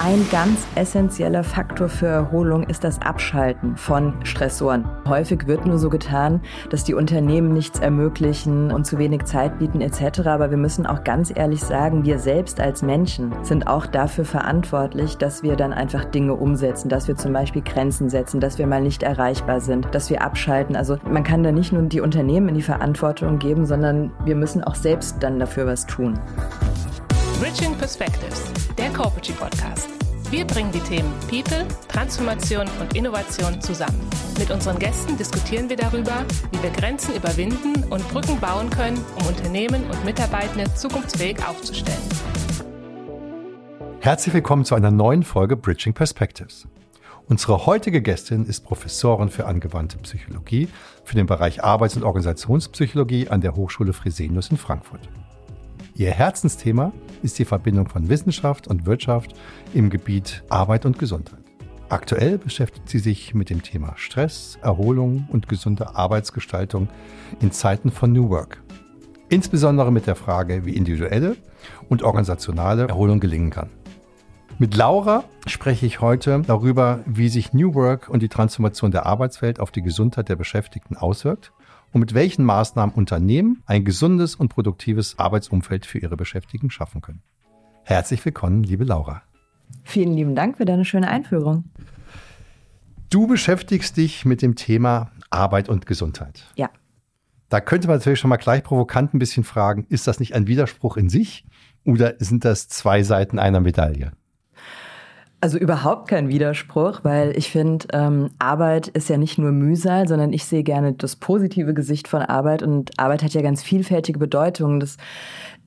Ein ganz essentieller Faktor für Erholung ist das Abschalten von Stressoren. Häufig wird nur so getan, dass die Unternehmen nichts ermöglichen und zu wenig Zeit bieten etc. Aber wir müssen auch ganz ehrlich sagen, wir selbst als Menschen sind auch dafür verantwortlich, dass wir dann einfach Dinge umsetzen, dass wir zum Beispiel Grenzen setzen, dass wir mal nicht erreichbar sind, dass wir abschalten. Also man kann da nicht nur die Unternehmen in die Verantwortung geben, sondern wir müssen auch selbst dann dafür was tun. Bridging Perspectives, der Corporate Podcast. Wir bringen die Themen People, Transformation und Innovation zusammen. Mit unseren Gästen diskutieren wir darüber, wie wir Grenzen überwinden und Brücken bauen können, um Unternehmen und Mitarbeitende zukunftsfähig aufzustellen. Herzlich willkommen zu einer neuen Folge Bridging Perspectives. Unsere heutige Gästin ist Professorin für angewandte Psychologie für den Bereich Arbeits- und Organisationspsychologie an der Hochschule Fresenius in Frankfurt. Ihr Herzensthema die Verbindung von Wissenschaft und Wirtschaft im Gebiet Arbeit und Gesundheit. Aktuell beschäftigt sie sich mit dem Thema Stress, Erholung und gesunde Arbeitsgestaltung in Zeiten von New Work. Insbesondere mit der Frage, wie individuelle und organisationale Erholung gelingen kann. Mit Laura spreche ich heute darüber, wie sich New Work und die Transformation der Arbeitswelt auf die Gesundheit der Beschäftigten auswirkt und mit welchen Maßnahmen Unternehmen ein gesundes und produktives Arbeitsumfeld für ihre Beschäftigten schaffen können. Herzlich willkommen, liebe Laura. Vielen lieben Dank für deine schöne Einführung. Du beschäftigst dich mit dem Thema Arbeit und Gesundheit. Ja. Da könnte man natürlich schon mal gleich provokant ein bisschen fragen, ist das nicht ein Widerspruch in sich oder sind das zwei Seiten einer Medaille? Also überhaupt kein Widerspruch, weil ich finde, ähm, Arbeit ist ja nicht nur Mühsal, sondern ich sehe gerne das positive Gesicht von Arbeit und Arbeit hat ja ganz vielfältige Bedeutungen. Das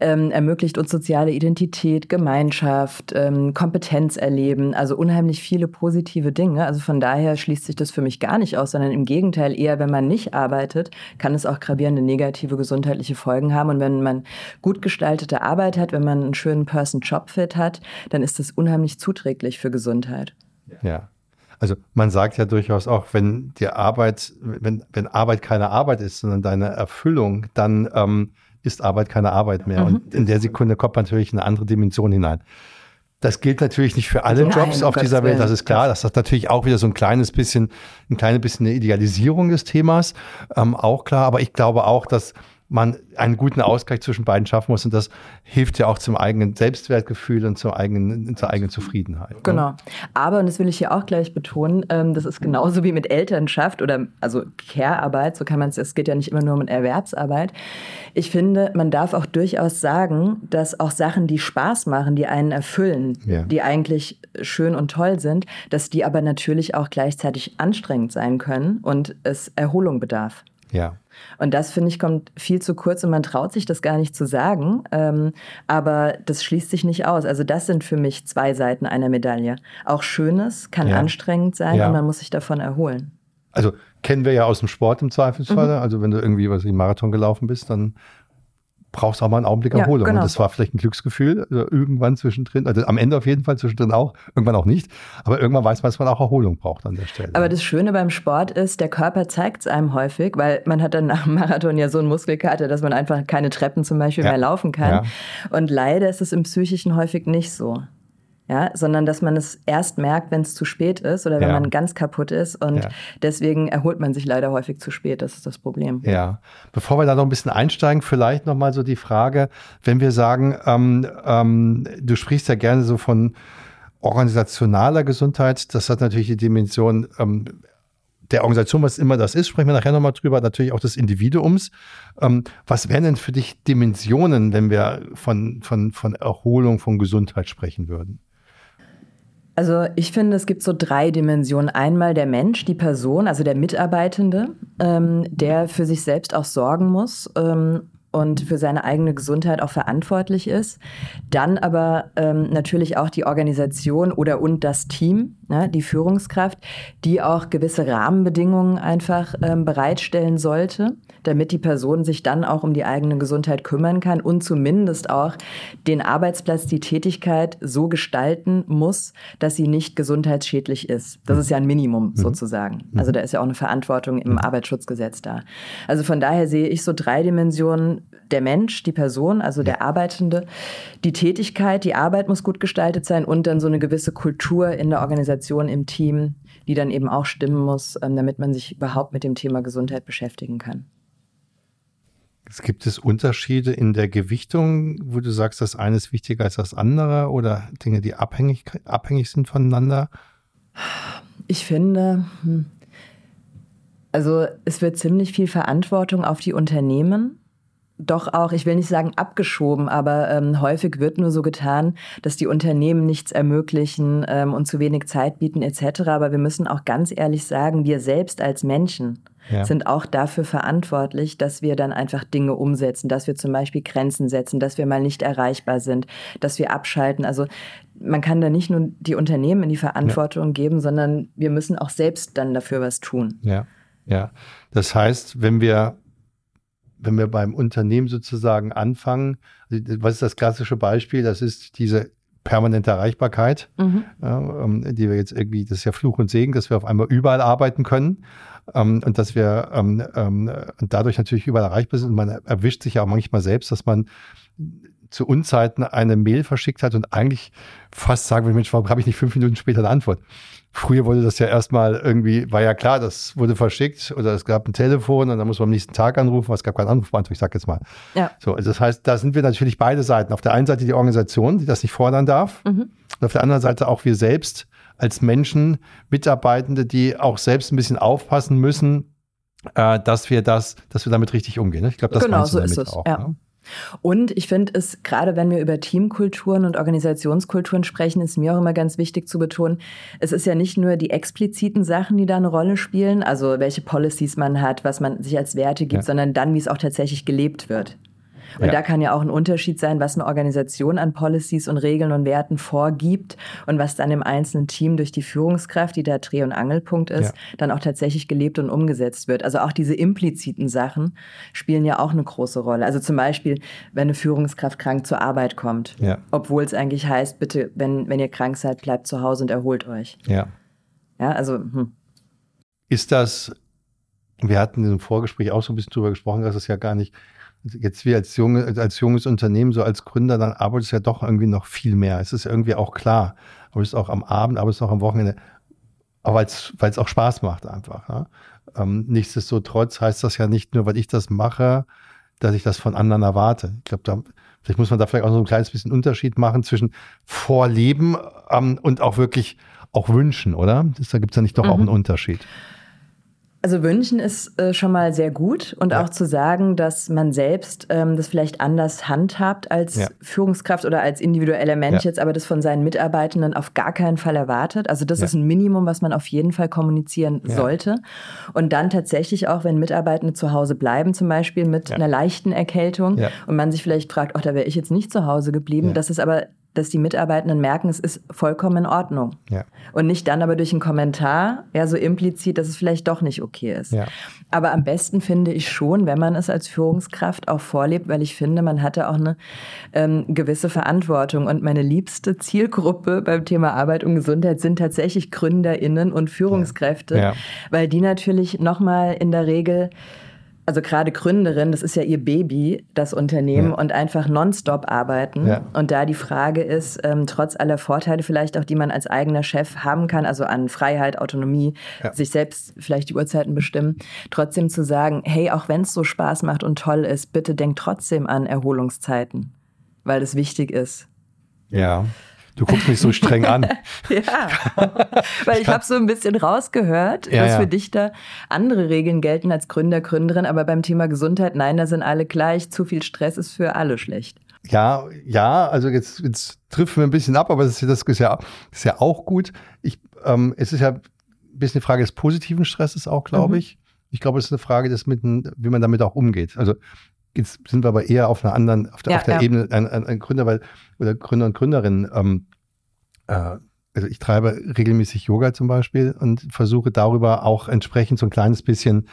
ähm, ermöglicht uns soziale Identität, Gemeinschaft, ähm, Kompetenz erleben, also unheimlich viele positive Dinge. Also von daher schließt sich das für mich gar nicht aus, sondern im Gegenteil eher, wenn man nicht arbeitet, kann es auch gravierende negative gesundheitliche Folgen haben. Und wenn man gut gestaltete Arbeit hat, wenn man einen schönen Person-Job-Fit hat, dann ist das unheimlich zuträglich für Gesundheit. Ja. Also man sagt ja durchaus auch, wenn die Arbeit, wenn, wenn Arbeit keine Arbeit ist, sondern deine Erfüllung, dann ähm, ist Arbeit keine Arbeit mehr. Mhm. Und in der Sekunde kommt natürlich eine andere Dimension hinein. Das gilt natürlich nicht für alle Nein, Jobs auf dieser Welt, das ist klar. Das ist natürlich auch wieder so ein kleines bisschen, ein kleines bisschen eine Idealisierung des Themas, ähm, auch klar. Aber ich glaube auch, dass man einen guten Ausgleich zwischen beiden schaffen muss. Und das hilft ja auch zum eigenen Selbstwertgefühl und zur eigenen, zur eigenen Zufriedenheit. Ne? Genau. Aber, und das will ich hier auch gleich betonen, ähm, das ist genauso wie mit Elternschaft oder also Care-Arbeit, so kann man es, es geht ja nicht immer nur um Erwerbsarbeit. Ich finde, man darf auch durchaus sagen, dass auch Sachen, die Spaß machen, die einen erfüllen, ja. die eigentlich schön und toll sind, dass die aber natürlich auch gleichzeitig anstrengend sein können und es Erholung bedarf. Ja. Und das, finde ich, kommt viel zu kurz und man traut sich das gar nicht zu sagen. Ähm, aber das schließt sich nicht aus. Also das sind für mich zwei Seiten einer Medaille. Auch Schönes kann ja. anstrengend sein ja. und man muss sich davon erholen. Also kennen wir ja aus dem Sport im Zweifelsfall. Mhm. Also wenn du irgendwie was im Marathon gelaufen bist, dann brauchst auch mal einen Augenblick Erholung. Ja, genau. Und das war vielleicht ein Glücksgefühl, also irgendwann zwischendrin, also am Ende auf jeden Fall zwischendrin auch, irgendwann auch nicht. Aber irgendwann weiß man, dass man auch Erholung braucht an der Stelle. Aber das Schöne beim Sport ist, der Körper zeigt es einem häufig, weil man hat dann nach dem Marathon ja so einen Muskelkater, dass man einfach keine Treppen zum Beispiel ja. mehr laufen kann. Ja. Und leider ist es im Psychischen häufig nicht so ja, sondern dass man es erst merkt, wenn es zu spät ist oder wenn ja. man ganz kaputt ist und ja. deswegen erholt man sich leider häufig zu spät. Das ist das Problem. Ja, bevor wir da noch ein bisschen einsteigen, vielleicht noch mal so die Frage, wenn wir sagen, ähm, ähm, du sprichst ja gerne so von organisationaler Gesundheit, das hat natürlich die Dimension ähm, der Organisation, was immer das ist, sprechen wir nachher nochmal drüber, natürlich auch des Individuums. Ähm, was wären denn für dich Dimensionen, wenn wir von, von, von Erholung, von Gesundheit sprechen würden? Also ich finde, es gibt so drei Dimensionen. Einmal der Mensch, die Person, also der Mitarbeitende, ähm, der für sich selbst auch sorgen muss ähm, und für seine eigene Gesundheit auch verantwortlich ist. Dann aber ähm, natürlich auch die Organisation oder und das Team, ne, die Führungskraft, die auch gewisse Rahmenbedingungen einfach ähm, bereitstellen sollte, damit die Person sich dann auch um die eigene Gesundheit kümmern kann und zumindest auch den Arbeitsplatz, die Tätigkeit so gestalten muss, dass sie nicht gesundheitsschädlich ist. Das ist ja ein Minimum mhm. sozusagen. Also da ist ja auch eine Verantwortung im mhm. Arbeitsschutzgesetz da. Also von daher sehe ich so drei Dimensionen der Mensch, die Person, also der Arbeitende, die Tätigkeit, die Arbeit muss gut gestaltet sein und dann so eine gewisse Kultur in der Organisation, im Team, die dann eben auch stimmen muss, ähm, damit man sich überhaupt mit dem Thema Gesundheit beschäftigen kann. Gibt es Unterschiede in der Gewichtung, wo du sagst, das eine ist wichtiger als das andere oder Dinge, die abhängig, abhängig sind voneinander? Ich finde, hm, also es wird ziemlich viel Verantwortung auf die Unternehmen doch auch, ich will nicht sagen abgeschoben, aber ähm, häufig wird nur so getan, dass die Unternehmen nichts ermöglichen ähm, und zu wenig Zeit bieten etc. Aber wir müssen auch ganz ehrlich sagen, wir selbst als Menschen ja. sind auch dafür verantwortlich, dass wir dann einfach Dinge umsetzen, dass wir zum Beispiel Grenzen setzen, dass wir mal nicht erreichbar sind, dass wir abschalten. Also man kann da nicht nur die Unternehmen in die Verantwortung ja. geben, sondern wir müssen auch selbst dann dafür was tun. Ja, ja. Das heißt, wenn wir wenn wir beim Unternehmen sozusagen anfangen, also, was ist das klassische Beispiel? Das ist diese permanente Erreichbarkeit, mhm. ähm, die wir jetzt irgendwie, das ist ja Fluch und Segen, dass wir auf einmal überall arbeiten können ähm, und dass wir ähm, ähm, dadurch natürlich überall erreichbar sind. Und man erwischt sich ja auch manchmal selbst, dass man zu Unzeiten eine Mail verschickt hat und eigentlich fast sagen will, Mensch, warum habe ich nicht fünf Minuten später eine Antwort? Früher wurde das ja erstmal irgendwie, war ja klar, das wurde verschickt oder es gab ein Telefon und dann muss man am nächsten Tag anrufen, es gab keinen Anrufbeantworter, ich sag jetzt mal. Ja. So, also das heißt, da sind wir natürlich beide Seiten. Auf der einen Seite die Organisation, die das nicht fordern darf, mhm. und auf der anderen Seite auch wir selbst als Menschen, Mitarbeitende, die auch selbst ein bisschen aufpassen müssen, äh, dass wir das, dass wir damit richtig umgehen. Ich glaube, das genau, so ist es. Auch, ja. Ne? Und ich finde es, gerade wenn wir über Teamkulturen und Organisationskulturen sprechen, ist mir auch immer ganz wichtig zu betonen, es ist ja nicht nur die expliziten Sachen, die da eine Rolle spielen, also welche Policies man hat, was man sich als Werte gibt, ja. sondern dann, wie es auch tatsächlich gelebt wird. Und ja. da kann ja auch ein Unterschied sein, was eine Organisation an Policies und Regeln und Werten vorgibt und was dann im einzelnen Team durch die Führungskraft, die der Dreh- und Angelpunkt ist, ja. dann auch tatsächlich gelebt und umgesetzt wird. Also auch diese impliziten Sachen spielen ja auch eine große Rolle. Also zum Beispiel, wenn eine Führungskraft krank zur Arbeit kommt, ja. obwohl es eigentlich heißt, bitte, wenn, wenn ihr krank seid, bleibt zu Hause und erholt euch. Ja. Ja, also. Hm. Ist das, wir hatten im Vorgespräch auch so ein bisschen drüber gesprochen, dass es ja gar nicht jetzt wir als, junge, als junges Unternehmen, so als Gründer, dann arbeitest du ja doch irgendwie noch viel mehr. Es ist irgendwie auch klar. Aber es ist auch am Abend, aber es ist auch am Wochenende. Aber weil es auch Spaß macht einfach. Ja? Ähm, nichtsdestotrotz heißt das ja nicht nur, weil ich das mache, dass ich das von anderen erwarte. Ich glaube, da, vielleicht muss man da vielleicht auch so ein kleines bisschen Unterschied machen zwischen Vorleben ähm, und auch wirklich auch wünschen, oder? Das, da gibt es ja nicht doch mhm. auch einen Unterschied. Also wünschen ist äh, schon mal sehr gut und ja. auch zu sagen, dass man selbst ähm, das vielleicht anders handhabt als ja. Führungskraft oder als individueller Mensch ja. jetzt, aber das von seinen Mitarbeitenden auf gar keinen Fall erwartet. Also das ist ein Minimum, was man auf jeden Fall kommunizieren sollte. Und dann tatsächlich auch, wenn Mitarbeitende zu Hause bleiben, zum Beispiel mit einer leichten Erkältung und man sich vielleicht fragt, ach, da wäre ich jetzt nicht zu Hause geblieben. Das ist aber dass die Mitarbeitenden merken, es ist vollkommen in Ordnung. Ja. Und nicht dann aber durch einen Kommentar, ja, so implizit, dass es vielleicht doch nicht okay ist. Ja. Aber am besten finde ich schon, wenn man es als Führungskraft auch vorlebt, weil ich finde, man hatte auch eine ähm, gewisse Verantwortung. Und meine liebste Zielgruppe beim Thema Arbeit und Gesundheit sind tatsächlich GründerInnen und Führungskräfte, ja. weil die natürlich nochmal in der Regel also gerade Gründerin, das ist ja ihr Baby, das Unternehmen, ja. und einfach nonstop arbeiten. Ja. Und da die Frage ist, ähm, trotz aller Vorteile vielleicht auch, die man als eigener Chef haben kann, also an Freiheit, Autonomie, ja. sich selbst vielleicht die Uhrzeiten bestimmen, trotzdem zu sagen, hey, auch wenn es so Spaß macht und toll ist, bitte denk trotzdem an Erholungszeiten, weil das wichtig ist. Ja. Du guckst mich so streng an. ja, weil ich habe so ein bisschen rausgehört, ja, dass für dich da andere Regeln gelten als Gründer, Gründerin, aber beim Thema Gesundheit, nein, da sind alle gleich. Zu viel Stress ist für alle schlecht. Ja, ja, also jetzt, jetzt trifft wir ein bisschen ab, aber das ist, das ist, ja, ist ja auch gut. Ich, ähm, es ist ja ein bisschen eine Frage des positiven Stresses auch, glaube mhm. ich. Ich glaube, es ist eine Frage, des mit, wie man damit auch umgeht. Also Jetzt sind wir aber eher auf einer anderen, auf der, ja, auf der ja. Ebene ein, ein, Gründer, weil, oder Gründer und Gründerinnen. Ähm, äh, also ich treibe regelmäßig Yoga zum Beispiel und versuche darüber auch entsprechend so ein kleines bisschen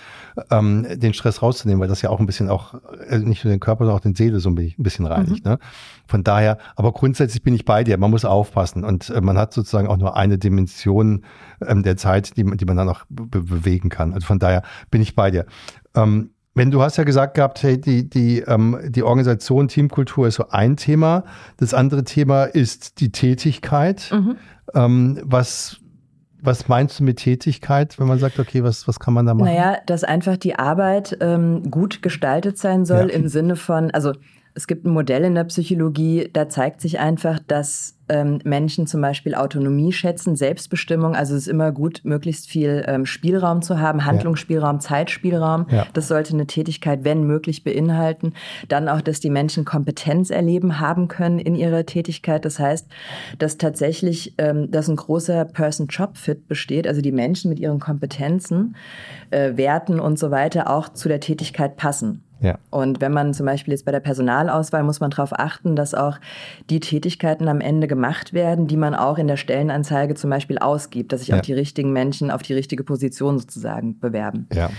ähm, den Stress rauszunehmen, weil das ja auch ein bisschen auch also nicht nur den Körper, sondern auch den Seele so ein bisschen reinigt. Mhm. Ne? Von daher, aber grundsätzlich bin ich bei dir. Man muss aufpassen und äh, man hat sozusagen auch nur eine Dimension ähm, der Zeit, die, die man dann auch be bewegen kann. Also von daher bin ich bei dir. Ähm, wenn du hast ja gesagt gehabt, hey, die, die, ähm, die Organisation, Teamkultur ist so ein Thema. Das andere Thema ist die Tätigkeit. Mhm. Ähm, was, was meinst du mit Tätigkeit, wenn man sagt, okay, was, was kann man da machen? Naja, dass einfach die Arbeit ähm, gut gestaltet sein soll ja. im Sinne von, also es gibt ein Modell in der Psychologie, da zeigt sich einfach, dass ähm, Menschen zum Beispiel Autonomie schätzen, Selbstbestimmung. Also es ist immer gut, möglichst viel ähm, Spielraum zu haben, Handlungsspielraum, ja. Zeitspielraum. Ja. Das sollte eine Tätigkeit, wenn möglich, beinhalten. Dann auch, dass die Menschen Kompetenz erleben haben können in ihrer Tätigkeit. Das heißt, dass tatsächlich, ähm, dass ein großer Person-Job-Fit besteht, also die Menschen mit ihren Kompetenzen, äh, Werten und so weiter auch zu der Tätigkeit passen. Ja. Und wenn man zum Beispiel jetzt bei der Personalauswahl muss man darauf achten, dass auch die Tätigkeiten am Ende gemacht werden, die man auch in der Stellenanzeige zum Beispiel ausgibt, dass sich ja. auch die richtigen Menschen auf die richtige Position sozusagen bewerben. Ja.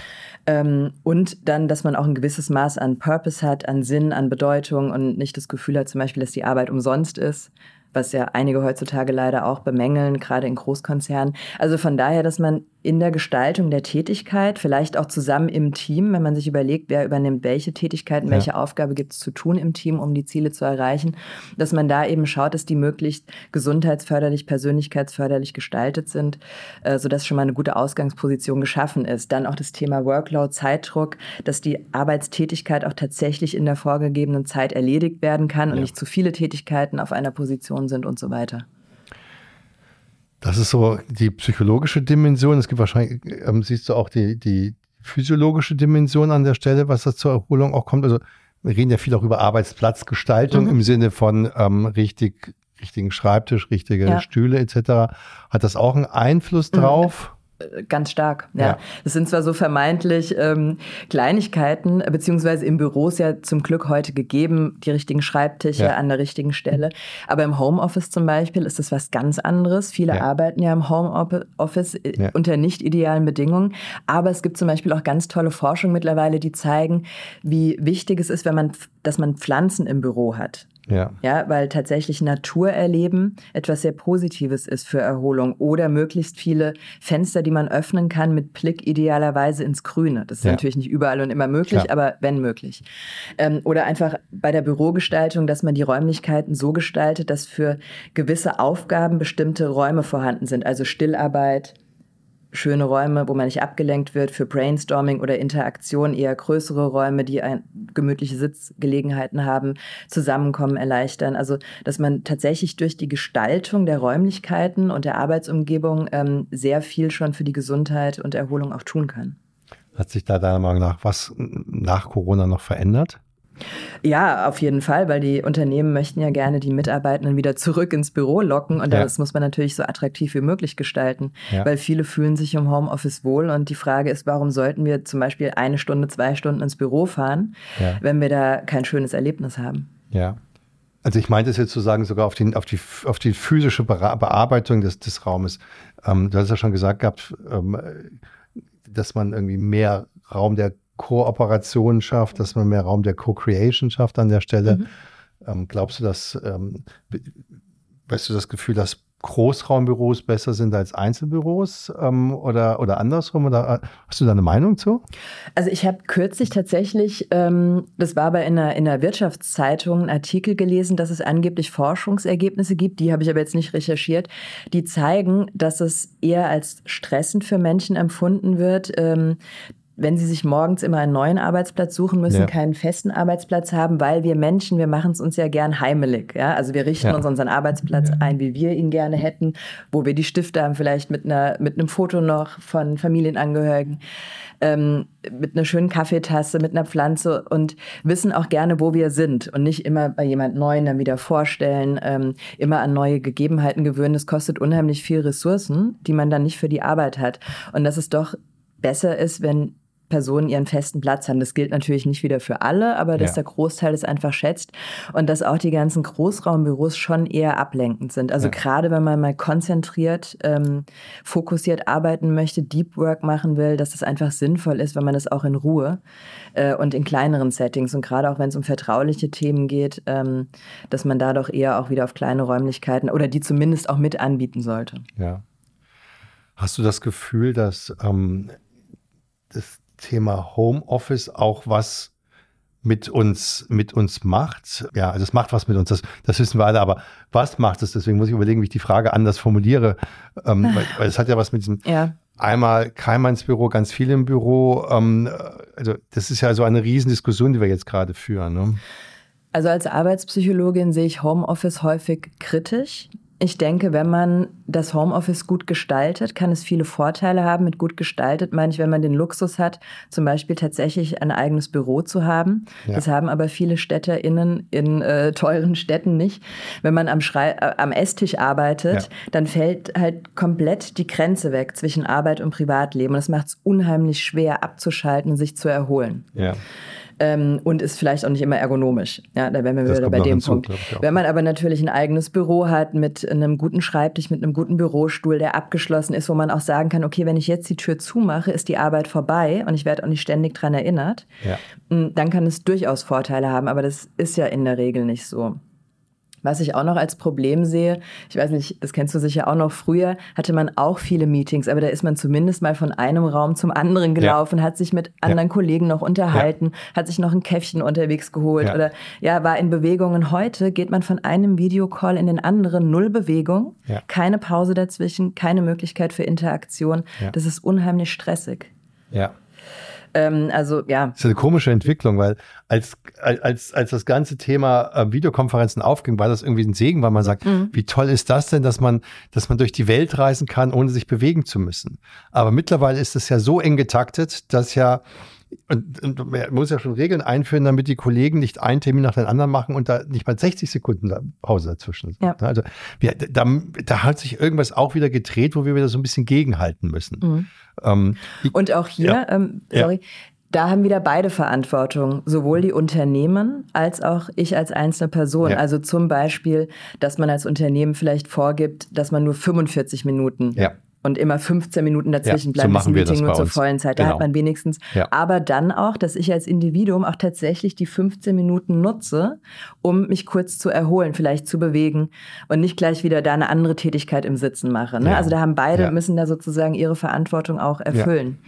Ähm, und dann, dass man auch ein gewisses Maß an Purpose hat, an Sinn, an Bedeutung und nicht das Gefühl hat zum Beispiel, dass die Arbeit umsonst ist was ja einige heutzutage leider auch bemängeln, gerade in Großkonzernen. Also von daher, dass man in der Gestaltung der Tätigkeit, vielleicht auch zusammen im Team, wenn man sich überlegt, wer übernimmt welche Tätigkeiten, ja. welche Aufgabe gibt es zu tun im Team, um die Ziele zu erreichen, dass man da eben schaut, dass die möglichst gesundheitsförderlich, persönlichkeitsförderlich gestaltet sind, äh, sodass schon mal eine gute Ausgangsposition geschaffen ist. Dann auch das Thema Workload, Zeitdruck, dass die Arbeitstätigkeit auch tatsächlich in der vorgegebenen Zeit erledigt werden kann ja. und nicht zu viele Tätigkeiten auf einer Position sind und so weiter. Das ist so die psychologische Dimension. Es gibt wahrscheinlich, ähm, siehst du auch die, die physiologische Dimension an der Stelle, was das zur Erholung auch kommt. Also wir reden ja viel auch über Arbeitsplatzgestaltung mhm. im Sinne von ähm, richtig, richtigen Schreibtisch, richtige ja. Stühle etc. Hat das auch einen Einfluss mhm. Ganz stark, ja. ja. Das sind zwar so vermeintlich ähm, Kleinigkeiten, beziehungsweise im Büro ist ja zum Glück heute gegeben, die richtigen Schreibtische ja. an der richtigen Stelle. Aber im Homeoffice zum Beispiel ist das was ganz anderes. Viele ja. arbeiten ja im Homeoffice äh, unter nicht idealen Bedingungen. Aber es gibt zum Beispiel auch ganz tolle Forschung mittlerweile, die zeigen, wie wichtig es ist, wenn man, dass man Pflanzen im Büro hat. Ja. ja, weil tatsächlich Natur erleben etwas sehr Positives ist für Erholung oder möglichst viele Fenster, die man öffnen kann mit Blick idealerweise ins Grüne. Das ist ja. natürlich nicht überall und immer möglich, Klar. aber wenn möglich. Ähm, oder einfach bei der Bürogestaltung, dass man die Räumlichkeiten so gestaltet, dass für gewisse Aufgaben bestimmte Räume vorhanden sind, also Stillarbeit, schöne Räume, wo man nicht abgelenkt wird für Brainstorming oder Interaktion, eher größere Räume, die ein, gemütliche Sitzgelegenheiten haben, Zusammenkommen erleichtern. Also, dass man tatsächlich durch die Gestaltung der Räumlichkeiten und der Arbeitsumgebung ähm, sehr viel schon für die Gesundheit und Erholung auch tun kann. Hat sich da deiner Meinung nach was nach Corona noch verändert? Ja, auf jeden Fall, weil die Unternehmen möchten ja gerne die Mitarbeitenden wieder zurück ins Büro locken und ja. das muss man natürlich so attraktiv wie möglich gestalten, ja. weil viele fühlen sich im Homeoffice wohl und die Frage ist, warum sollten wir zum Beispiel eine Stunde, zwei Stunden ins Büro fahren, ja. wenn wir da kein schönes Erlebnis haben? Ja. Also ich meinte es jetzt zu sagen, sogar auf, den, auf, die, auf die physische Bearbeitung des, des Raumes. Ähm, du hast ja schon gesagt gehabt, ähm, dass man irgendwie mehr Raum der Kooperation schafft, dass man mehr Raum der Co-Creation schafft an der Stelle. Mhm. Ähm, glaubst du, dass, ähm, weißt du das Gefühl, dass Großraumbüros besser sind als Einzelbüros ähm, oder, oder andersrum? Oder hast du da eine Meinung zu? Also ich habe kürzlich tatsächlich, ähm, das war aber in der, in der Wirtschaftszeitung, einen Artikel gelesen, dass es angeblich Forschungsergebnisse gibt, die habe ich aber jetzt nicht recherchiert, die zeigen, dass es eher als stressend für Menschen empfunden wird, ähm, wenn sie sich morgens immer einen neuen Arbeitsplatz suchen müssen, ja. keinen festen Arbeitsplatz haben, weil wir Menschen, wir machen es uns ja gern heimelig. Ja? Also wir richten ja. uns unseren Arbeitsplatz ein, wie wir ihn gerne hätten, wo wir die Stifte haben, vielleicht mit, einer, mit einem Foto noch von Familienangehörigen, ähm, mit einer schönen Kaffeetasse, mit einer Pflanze und wissen auch gerne, wo wir sind und nicht immer bei jemand Neuen dann wieder vorstellen, ähm, immer an neue Gegebenheiten gewöhnen. Das kostet unheimlich viel Ressourcen, die man dann nicht für die Arbeit hat. Und dass es doch besser ist, wenn Personen ihren festen Platz haben. Das gilt natürlich nicht wieder für alle, aber dass ja. der Großteil es einfach schätzt und dass auch die ganzen Großraumbüros schon eher ablenkend sind. Also ja. gerade wenn man mal konzentriert, ähm, fokussiert arbeiten möchte, Deep Work machen will, dass es einfach sinnvoll ist, wenn man das auch in Ruhe äh, und in kleineren Settings und gerade auch wenn es um vertrauliche Themen geht, ähm, dass man da doch eher auch wieder auf kleine Räumlichkeiten oder die zumindest auch mit anbieten sollte. Ja. Hast du das Gefühl, dass ähm, das Thema Homeoffice auch was mit uns, mit uns macht. Ja, also es macht was mit uns, das, das wissen wir alle, aber was macht es? Deswegen muss ich überlegen, wie ich die Frage anders formuliere. Ähm, weil, weil es hat ja was mit diesem ja. einmal keiner ins Büro, ganz viel im Büro. Ähm, also das ist ja so eine Riesendiskussion, die wir jetzt gerade führen. Ne? Also als Arbeitspsychologin sehe ich Homeoffice häufig kritisch. Ich denke, wenn man das Homeoffice gut gestaltet, kann es viele Vorteile haben. Mit gut gestaltet meine ich, wenn man den Luxus hat, zum Beispiel tatsächlich ein eigenes Büro zu haben. Ja. Das haben aber viele StädterInnen in äh, teuren Städten nicht. Wenn man am, Schrei äh, am Esstisch arbeitet, ja. dann fällt halt komplett die Grenze weg zwischen Arbeit und Privatleben. Und das macht es unheimlich schwer abzuschalten und sich zu erholen. Ja ähm, und ist vielleicht auch nicht immer ergonomisch. Ja, da wären wir das wieder bei dem hinzu, Punkt. Wenn man aber natürlich ein eigenes Büro hat mit einem guten Schreibtisch, mit einem guten Bürostuhl, der abgeschlossen ist, wo man auch sagen kann, okay, wenn ich jetzt die Tür zumache, ist die Arbeit vorbei und ich werde auch nicht ständig dran erinnert, ja. Dann kann es durchaus Vorteile haben, aber das ist ja in der Regel nicht so. Was ich auch noch als Problem sehe, ich weiß nicht, das kennst du sicher auch noch, früher hatte man auch viele Meetings, aber da ist man zumindest mal von einem Raum zum anderen gelaufen, ja. hat sich mit anderen ja. Kollegen noch unterhalten, ja. hat sich noch ein Käffchen unterwegs geholt oder ja, war in Bewegungen. Heute geht man von einem Videocall in den anderen, null Bewegung, keine Pause dazwischen, keine Möglichkeit für Interaktion. Das ist unheimlich stressig. Ja. Ähm, also ja. Das ist eine komische Entwicklung, weil als, als, als das ganze Thema äh, Videokonferenzen aufging, war das irgendwie ein Segen, weil man sagt, mhm. wie toll ist das denn, dass man, dass man durch die Welt reisen kann, ohne sich bewegen zu müssen. Aber mittlerweile ist es ja so eng getaktet, dass ja und, und man muss ja schon Regeln einführen, damit die Kollegen nicht einen Termin nach dem anderen machen und da nicht mal 60 Sekunden Pause dazwischen sind. Ja. Also wir, da, da hat sich irgendwas auch wieder gedreht, wo wir wieder so ein bisschen gegenhalten müssen. Mhm. Ähm, und auch hier, ja, ähm, sorry, ja. Da haben wieder beide Verantwortung, sowohl die Unternehmen als auch ich als einzelne Person. Also zum Beispiel, dass man als Unternehmen vielleicht vorgibt, dass man nur 45 Minuten ja und immer 15 Minuten dazwischen ja, bleiben, so bis Meeting nur zur vollen Zeit. Da genau. hat man wenigstens. Ja. Aber dann auch, dass ich als Individuum auch tatsächlich die 15 Minuten nutze, um mich kurz zu erholen, vielleicht zu bewegen und nicht gleich wieder da eine andere Tätigkeit im Sitzen mache. Ne? Ja. Also da haben beide, müssen da sozusagen ihre Verantwortung auch erfüllen,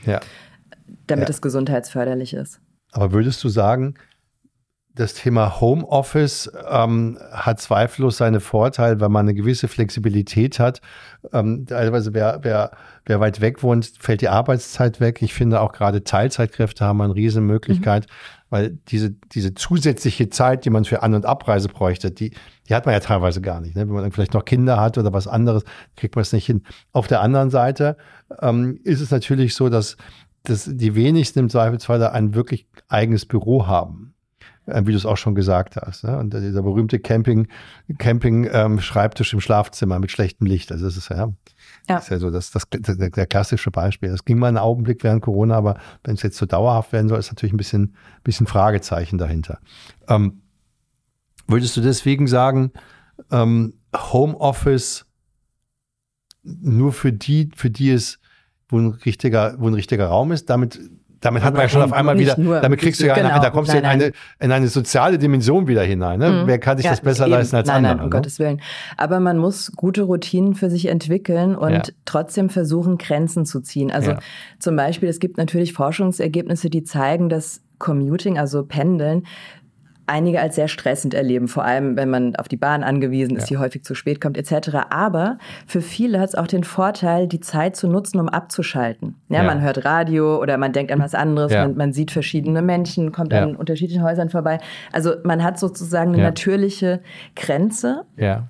damit es gesundheitsförderlich ist. Aber würdest du sagen, das Thema Homeoffice ähm, hat zweifellos seine Vorteile, weil man eine gewisse Flexibilität hat. Ähm, teilweise, wer, wer, wer weit weg wohnt, fällt die Arbeitszeit weg. Ich finde auch gerade Teilzeitkräfte haben eine riesen Möglichkeit, mhm. weil diese, diese zusätzliche Zeit, die man für An- und Abreise bräuchte, die, die hat man ja teilweise gar nicht. Ne? Wenn man dann vielleicht noch Kinder hat oder was anderes, kriegt man es nicht hin. Auf der anderen Seite ähm, ist es natürlich so, dass, dass die wenigsten im Zweifelsfall ein wirklich eigenes Büro haben. Äh, wie du es auch schon gesagt hast. Ne? Und dieser berühmte Camping, Camping-Schreibtisch ähm, im Schlafzimmer mit schlechtem Licht. Also das ist ja, ja. Das ist ja so das, das, das, der klassische Beispiel. Das ging mal einen Augenblick während Corona, aber wenn es jetzt so dauerhaft werden soll, ist natürlich ein bisschen, bisschen Fragezeichen dahinter. Ähm, würdest du deswegen sagen, ähm, Homeoffice nur für die, für die es, wo ein richtiger, wo ein richtiger Raum ist, damit damit hat man ja schon auf einmal wieder, damit kriegst du ja, genau, eine, da kommst du in eine, in eine soziale Dimension wieder hinein. Ne? Mhm. Wer kann sich ja, das besser eben. leisten als nein, andere? Nein, um ne? Gottes Willen. Aber man muss gute Routinen für sich entwickeln und ja. trotzdem versuchen, Grenzen zu ziehen. Also ja. zum Beispiel, es gibt natürlich Forschungsergebnisse, die zeigen, dass Commuting, also Pendeln, einige als sehr stressend erleben, vor allem wenn man auf die Bahn angewiesen ist, ja. die häufig zu spät kommt etc. Aber für viele hat es auch den Vorteil, die Zeit zu nutzen, um abzuschalten. Ja, ja. man hört Radio oder man denkt an was anderes, ja. man, man, sieht verschiedene Menschen, kommt an unterschiedlichen Häusern vorbei. Also man hat sozusagen eine natürliche Grenze,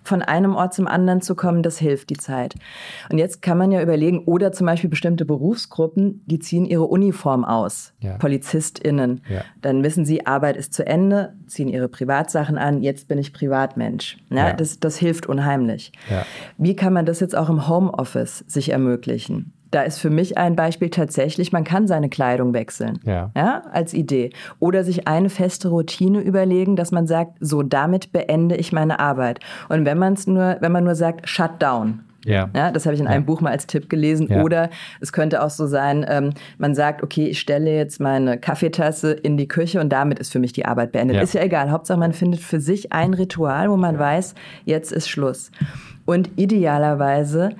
von einem Ort zum anderen zu kommen, das hilft die Zeit. Und jetzt kann man ja überlegen, oder zum Beispiel bestimmte Berufsgruppen, die ziehen ihre Uniform aus, PolizistInnen. Dann wissen sie, Arbeit ist zu Ende, ziehen ihre Privatsachen an, jetzt bin ich Privatmensch. Ja, ja. Das, das hilft unheimlich. Ja. Wie kann man das jetzt auch im Homeoffice sich ermöglichen? Da ist für mich ein Beispiel tatsächlich, man kann seine Kleidung wechseln, ja. ja. als Idee. Oder sich eine feste Routine überlegen, dass man sagt, so damit beende ich meine Arbeit. Und wenn man es nur, wenn man nur sagt, shut down, ja. ja das habe ich in einem ja. Buch mal als Tipp gelesen. Ja. Oder es könnte auch so sein, ähm, man sagt, okay, ich stelle jetzt meine Kaffeetasse in die Küche und damit ist für mich die Arbeit beendet. Ist ja egal. Hauptsache, man findet für sich ein Ritual, wo man weiß, jetzt ist Schluss. Und idealerweise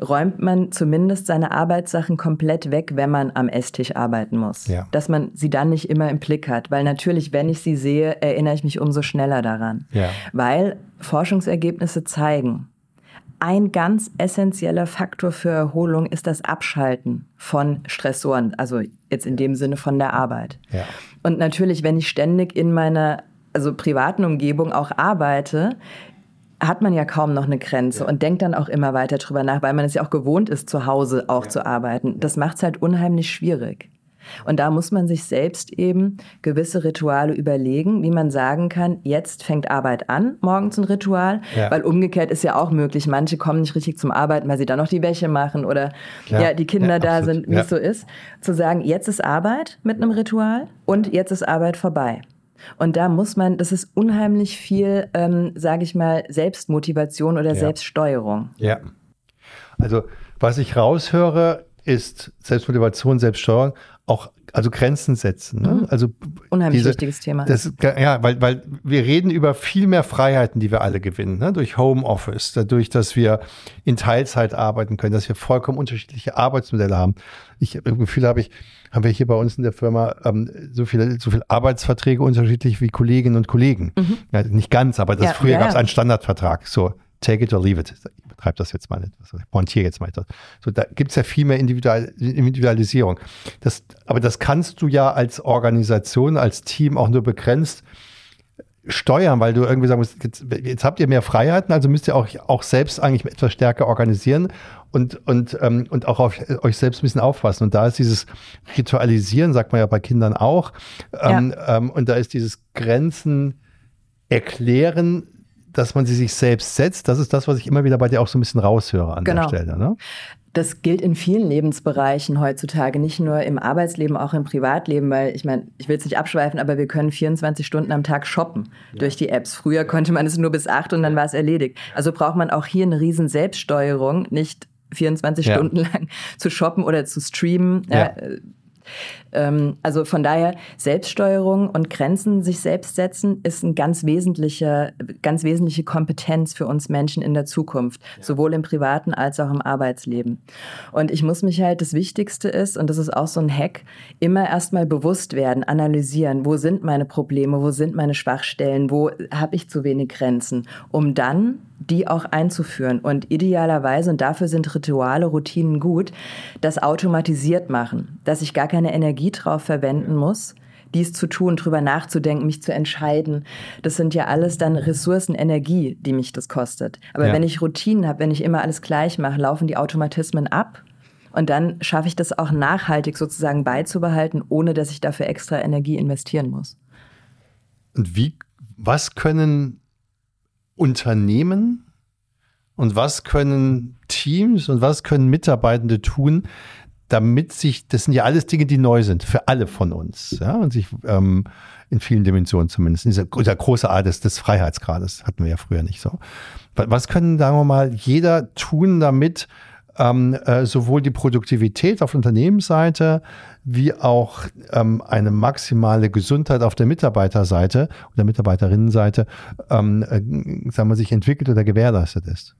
räumt man zumindest seine Arbeitssachen komplett weg, wenn man am Esstisch arbeiten muss. Ja. Dass man sie dann nicht immer im Blick hat. Weil natürlich, wenn ich sie sehe, erinnere ich mich umso schneller daran. Ja. Weil Forschungsergebnisse zeigen, ein ganz essentieller Faktor für Erholung ist das Abschalten von Stressoren, also jetzt in dem Sinne von der Arbeit. Ja. Und natürlich, wenn ich ständig in meiner also privaten Umgebung auch arbeite, hat man ja kaum noch eine Grenze ja. und denkt dann auch immer weiter drüber nach, weil man es ja auch gewohnt ist, zu Hause auch ja. zu arbeiten. Das macht es halt unheimlich schwierig. Und da muss man sich selbst eben gewisse Rituale überlegen, wie man sagen kann, jetzt fängt Arbeit an, morgens ein Ritual, ja. weil umgekehrt ist ja auch möglich, manche kommen nicht richtig zum Arbeiten, weil sie dann noch die Wäsche machen oder ja, ja die Kinder ja, da sind, wie es so ist. Zu sagen, jetzt ist Arbeit mit einem Ritual und jetzt ist Arbeit vorbei. Und da muss man, das ist unheimlich viel, ähm, sage ich mal, Selbstmotivation oder. Selbststeuerung. Ja. Also was ich raushöre, ist Selbstmotivation, Selbststeuerung, auch also Grenzen setzen. Ne? Mhm. Also unheimlich diese, wichtiges Thema. Das, ja, weil, weil wir reden über viel mehr Freiheiten, die wir alle gewinnen, ne? durch Homeoffice, dadurch, dass wir in Teilzeit arbeiten können, dass wir vollkommen unterschiedliche Arbeitsmodelle haben. Ich im Gefühl habe ich, haben wir hier bei uns in der Firma ähm, so viele, so viele Arbeitsverträge unterschiedlich wie Kolleginnen und Kollegen. Mhm. Ja, nicht ganz, aber das ja, früher ja, gab es einen Standardvertrag. So take it or leave it. Ich betreibe das jetzt mal nicht. Ich pointiere jetzt mal etwas. So, da gibt es ja viel mehr Individual, Individualisierung. Das, aber das kannst du ja als Organisation, als Team auch nur begrenzt steuern, weil du irgendwie sagen musst, jetzt, jetzt habt ihr mehr Freiheiten, also müsst ihr auch, auch selbst eigentlich etwas stärker organisieren und, und, ähm, und auch auf euch selbst ein bisschen aufpassen. Und da ist dieses Ritualisieren, sagt man ja bei Kindern auch, ähm, ja. ähm, und da ist dieses Grenzen erklären, dass man sie sich selbst setzt, das ist das, was ich immer wieder bei dir auch so ein bisschen raushöre an genau. der Stelle. Ne? Das gilt in vielen Lebensbereichen heutzutage, nicht nur im Arbeitsleben, auch im Privatleben, weil ich meine, ich will es nicht abschweifen, aber wir können 24 Stunden am Tag shoppen ja. durch die Apps. Früher konnte man es nur bis acht und dann war es erledigt. Also braucht man auch hier eine riesen Selbststeuerung, nicht 24 ja. Stunden lang zu shoppen oder zu streamen. Ja. Äh, ähm, also von daher, Selbststeuerung und Grenzen sich selbst setzen ist eine ganz wesentliche, ganz wesentliche Kompetenz für uns Menschen in der Zukunft, ja. sowohl im privaten als auch im Arbeitsleben. Und ich muss mich halt, das Wichtigste ist, und das ist auch so ein Hack, immer erstmal bewusst werden, analysieren, wo sind meine Probleme, wo sind meine Schwachstellen, wo habe ich zu wenig Grenzen, um dann die auch einzuführen und idealerweise, und dafür sind Rituale, Routinen gut, das automatisiert machen, dass ich gar keine Energie drauf verwenden muss, dies zu tun, drüber nachzudenken, mich zu entscheiden. Das sind ja alles dann Ressourcen, Energie, die mich das kostet. Aber ja. wenn ich Routinen habe, wenn ich immer alles gleich mache, laufen die Automatismen ab. Und dann schaffe ich das auch nachhaltig sozusagen beizubehalten, ohne dass ich dafür extra Energie investieren muss. Und wie, was können Unternehmen und was können Teams und was können Mitarbeitende tun, damit sich, das sind ja alles Dinge, die neu sind, für alle von uns, ja, und sich ähm, in vielen Dimensionen zumindest. Dieser, dieser große Art des, des Freiheitsgrades hatten wir ja früher nicht so. Was können, sagen wir mal, jeder tun, damit ähm, äh, sowohl die Produktivität auf Unternehmensseite wie auch ähm, eine maximale Gesundheit auf der Mitarbeiterseite oder Mitarbeiterinnenseite, ähm, äh, sagen wir, sich entwickelt oder gewährleistet ist?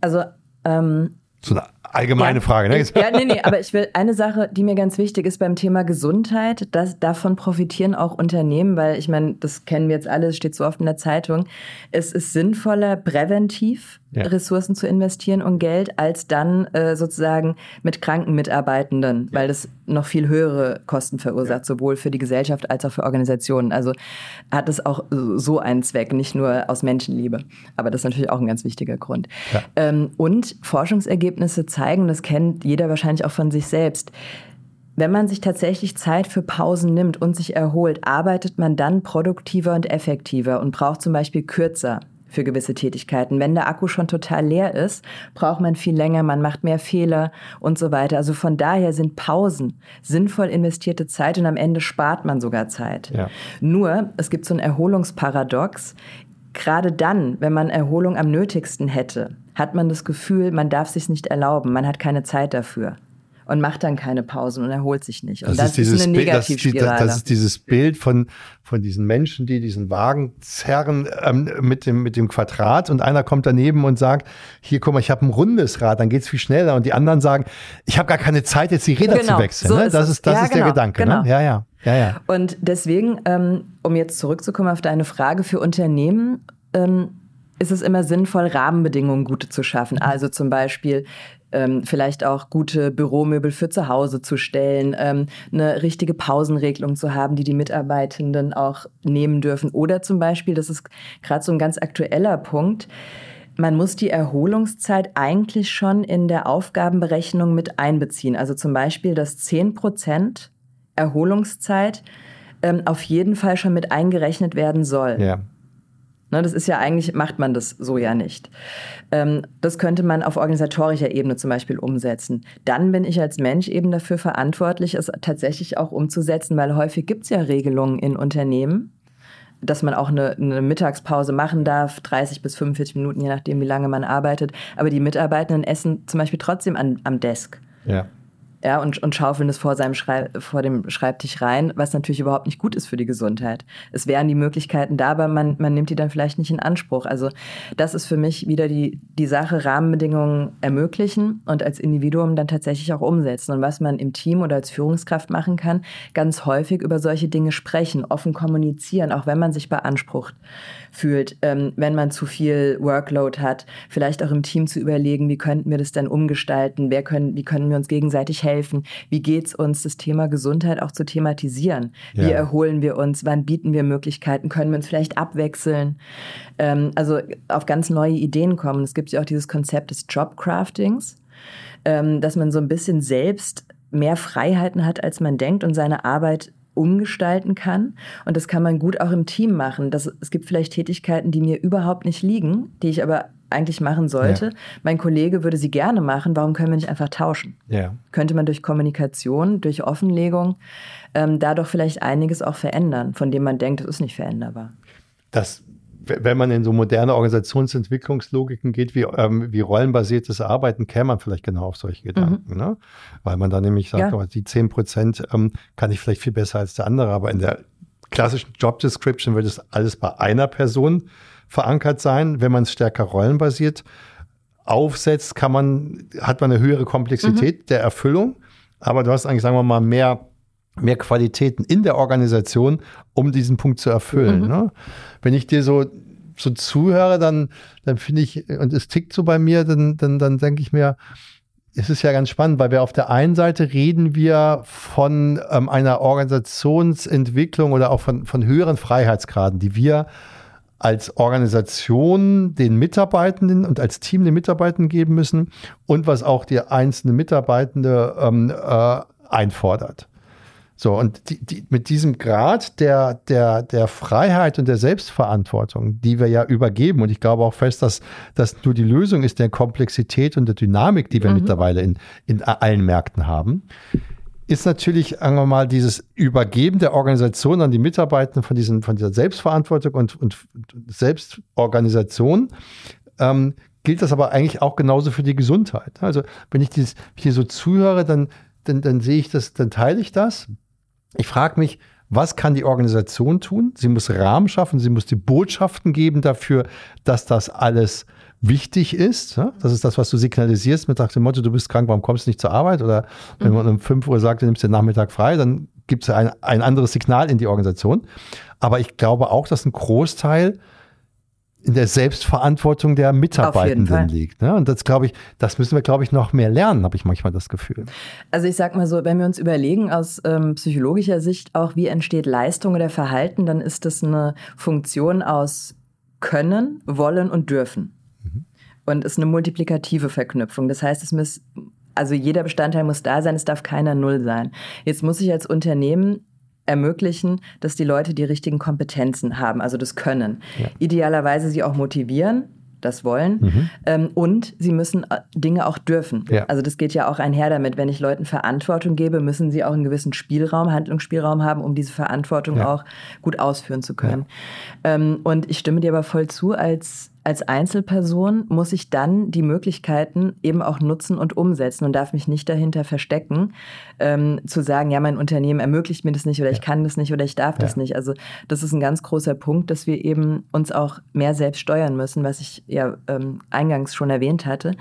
Also ähm, so eine allgemeine ja, Frage. Ne? Ich, ja, nee, nee, aber ich will eine Sache, die mir ganz wichtig ist beim Thema Gesundheit, dass davon profitieren auch Unternehmen, weil ich meine, das kennen wir jetzt alle, es steht so oft in der Zeitung. Es ist sinnvoller, präventiv ja. Ressourcen zu investieren und Geld, als dann äh, sozusagen mit kranken Mitarbeitenden, ja. weil das noch viel höhere Kosten verursacht, ja. sowohl für die Gesellschaft als auch für Organisationen. Also hat es auch so einen Zweck, nicht nur aus Menschenliebe. Aber das ist natürlich auch ein ganz wichtiger Grund. Ähm, und Forschungsergebnisse zeigen, das kennt jeder wahrscheinlich auch von sich selbst, wenn man sich tatsächlich Zeit für Pausen nimmt und sich erholt, arbeitet man dann produktiver und effektiver und braucht zum Beispiel kürzer für gewisse Tätigkeiten. Wenn der Akku schon total leer ist, braucht man viel länger, man macht mehr Fehler und so weiter. Also von daher sind Pausen sinnvoll investierte Zeit und am Ende spart man sogar Zeit. Ja. Nur, es gibt so ein Erholungsparadox. Gerade dann, wenn man Erholung am nötigsten hätte, hat man das Gefühl, man darf sich nicht erlauben, man hat keine Zeit dafür. Und macht dann keine Pausen und erholt sich nicht. Und das, das, ist, ist, eine Bild, das, Negativspirale. das ist dieses Bild von, von diesen Menschen, die diesen Wagen zerren ähm, mit, dem, mit dem Quadrat und einer kommt daneben und sagt, hier guck mal, ich habe ein rundes Rad, dann geht's viel schneller und die anderen sagen, ich habe gar keine Zeit, jetzt die Räder Genau, zu wechseln. so ne? Das es. ist, das Ja, ist der genau, Gedanke. genau. Ne? Ja, ja, ja, ja. Und deswegen, ähm, um jetzt zurückzukommen auf deine Frage für Unternehmen, ähm, ist es immer sinnvoll, Rahmenbedingungen gute zu schaffen. Also zum Beispiel ähm, vielleicht auch gute Büromöbel für zu Hause zu stellen, ähm, eine richtige Pausenregelung zu haben, die die Mitarbeitenden auch nehmen dürfen. Oder zum Beispiel, das ist gerade so ein ganz aktueller Punkt, man muss die Erholungszeit eigentlich schon in der Aufgabenberechnung mit einbeziehen. Also zum Beispiel, dass 10 Prozent Erholungszeit ähm, auf jeden Fall schon mit eingerechnet werden soll. ja. Ne, das ist ja eigentlich, macht man das so ja nicht. Ähm, das könnte man auf organisatorischer Ebene zum Beispiel umsetzen. Dann bin ich als Mensch eben dafür verantwortlich, es tatsächlich auch umzusetzen, weil häufig gibt es ja Regelungen in Unternehmen, dass man auch eine, eine Mittagspause machen darf, 30 bis 45 Minuten, je nachdem, wie lange man arbeitet. Aber die Mitarbeitenden essen zum Beispiel trotzdem an, am Desk. ja. Ja, und, und schaufeln es vor, seinem Schrei vor dem Schreibtisch rein, was natürlich überhaupt nicht gut ist für die Gesundheit. Es wären die Möglichkeiten da, aber man, man nimmt die dann vielleicht nicht in Anspruch. Also das ist für mich wieder die, die Sache, Rahmenbedingungen ermöglichen und als Individuum dann tatsächlich auch umsetzen. Und was man im Team oder als Führungskraft machen kann, ganz häufig über solche Dinge sprechen, offen kommunizieren, auch wenn man sich beansprucht fühlt, ähm, wenn man zu viel Workload hat, vielleicht auch im Team zu überlegen, wie könnten wir das denn umgestalten, wer können, wie können wir uns gegenseitig helfen, wie geht's uns, das Thema Gesundheit auch zu thematisieren, wie Ja. erholen wir uns, wann bieten wir Möglichkeiten, können wir uns vielleicht abwechseln, ähm, also auf ganz neue Ideen kommen. Es gibt ja auch dieses Konzept des Jobcraftings, ähm, dass man so ein bisschen selbst mehr Freiheiten hat, als man denkt und seine Arbeit umgestalten kann. Und das kann man gut auch im Team machen. Das, es gibt vielleicht Tätigkeiten, die mir überhaupt nicht liegen, die ich aber eigentlich machen sollte. Ja. Mein Kollege würde sie gerne machen. Warum können wir nicht einfach tauschen? ja. Könnte man durch Kommunikation, durch Offenlegung ähm, dadurch vielleicht einiges auch verändern, von dem man denkt, es ist nicht veränderbar. das, wenn man in so moderne Organisationsentwicklungslogiken geht, wie, ähm, wie rollenbasiertes Arbeiten, käme man vielleicht genau auf solche Gedanken. Ne? Weil man dann nämlich sagt, Ja. oh, die 10 Prozent ähm, kann ich vielleicht viel besser als der andere, aber in der klassischen Job Description wird es alles bei einer Person verankert sein. Wenn man es stärker rollenbasiert aufsetzt, kann man, hat man eine höhere Komplexität der Erfüllung, aber du hast eigentlich, sagen wir mal, mehr mehr Qualitäten in der Organisation, um diesen Punkt zu erfüllen. Ne? Wenn ich dir so, so zuhöre, dann, dann finde ich, und es tickt so bei mir, dann, dann, dann denke ich mir, es ist ja ganz spannend, weil wir auf der einen Seite reden wir von ähm, einer Organisationsentwicklung oder auch von, von höheren Freiheitsgraden, die wir als Organisation den Mitarbeitenden und als Team den Mitarbeitenden geben müssen und was auch der einzelne Mitarbeitende ähm, äh, einfordert. So, und die, die, mit diesem Grad der, der, der Freiheit und der Selbstverantwortung, die wir ja übergeben, und ich glaube auch fest, dass das nur die Lösung ist der Komplexität und der Dynamik, die wir mittlerweile in, in allen Märkten haben, ist natürlich, sagen wir mal, dieses Übergeben der Organisation an die Mitarbeitenden von, diesen, von dieser Selbstverantwortung und, und Selbstorganisation. Ähm, gilt das aber eigentlich auch genauso für die Gesundheit. Also wenn ich dieses hier so zuhöre, dann, dann, dann sehe ich das, dann teile ich das. Ich frage mich, was kann die Organisation tun? Sie muss Rahmen schaffen, sie muss die Botschaften geben dafür, dass das alles wichtig ist. Das ist das, was du signalisierst mit dem Motto, du bist krank, warum kommst du nicht zur Arbeit? Oder wenn man um 5 Uhr sagt, du nimmst den Nachmittag frei, dann gibt es ein, ein anderes Signal in die Organisation. Aber ich glaube auch, dass ein Großteil in der Selbstverantwortung der Mitarbeitenden liegt. Ne? Und das glaube ich, das müssen wir, glaube ich, noch mehr lernen, habe ich manchmal das Gefühl. Also ich sag mal so, wenn wir uns überlegen aus ähm, psychologischer Sicht auch, wie entsteht Leistung oder Verhalten, dann ist das eine Funktion aus Können, Wollen und Dürfen. Und ist eine multiplikative Verknüpfung. Das heißt, es muss, also jeder Bestandteil muss da sein, es darf keiner Null sein. Jetzt muss ich als Unternehmen ermöglichen, dass die Leute die richtigen Kompetenzen haben, also das Können. Ja. Idealerweise sie auch motivieren, das wollen. Ähm, und sie müssen äh, Dinge auch dürfen. Ja. Also das geht ja auch einher damit, wenn ich Leuten Verantwortung gebe, müssen sie auch einen gewissen Spielraum, Handlungsspielraum haben, um diese Verantwortung Ja. auch gut ausführen zu können. Ähm, und ich stimme dir aber voll zu, als als Einzelperson muss ich dann die Möglichkeiten eben auch nutzen und umsetzen und darf mich nicht dahinter verstecken, ähm, zu sagen, ja, mein Unternehmen ermöglicht mir das nicht oder ja. ich kann das nicht oder ich darf ja. das nicht. Also das ist ein ganz großer Punkt, dass wir eben uns auch mehr selbst steuern müssen, was ich ja ähm, eingangs schon erwähnt hatte.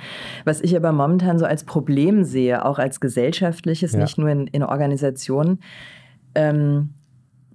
Was ich aber momentan so als Problem sehe, auch als gesellschaftliches, ja. nicht nur in, in Organisationen, ähm,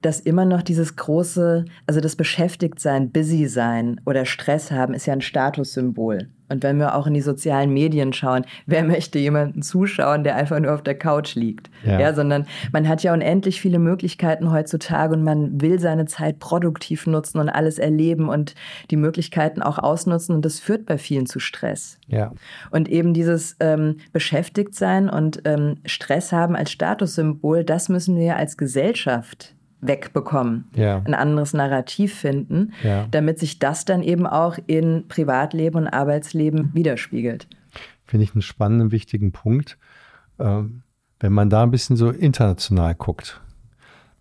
dass immer noch dieses große, also das Beschäftigtsein, busy sein oder Stress haben, ist ja ein Statussymbol. Und wenn wir auch in die sozialen Medien schauen, wer möchte jemanden zuschauen, der einfach nur auf der Couch liegt? Ja. ja. sondern man hat ja unendlich viele Möglichkeiten heutzutage und man will seine Zeit produktiv nutzen und alles erleben und die Möglichkeiten auch ausnutzen und das führt bei vielen zu Stress. Ja. Und eben dieses ähm, Beschäftigtsein und ähm, Stress haben als Statussymbol, das müssen wir als Gesellschaft wegbekommen, ja. ein anderes Narrativ finden, ja. damit sich das dann eben auch in Privatleben und Arbeitsleben widerspiegelt. Finde ich einen spannenden, wichtigen Punkt. Ähm, wenn man da ein bisschen so international guckt,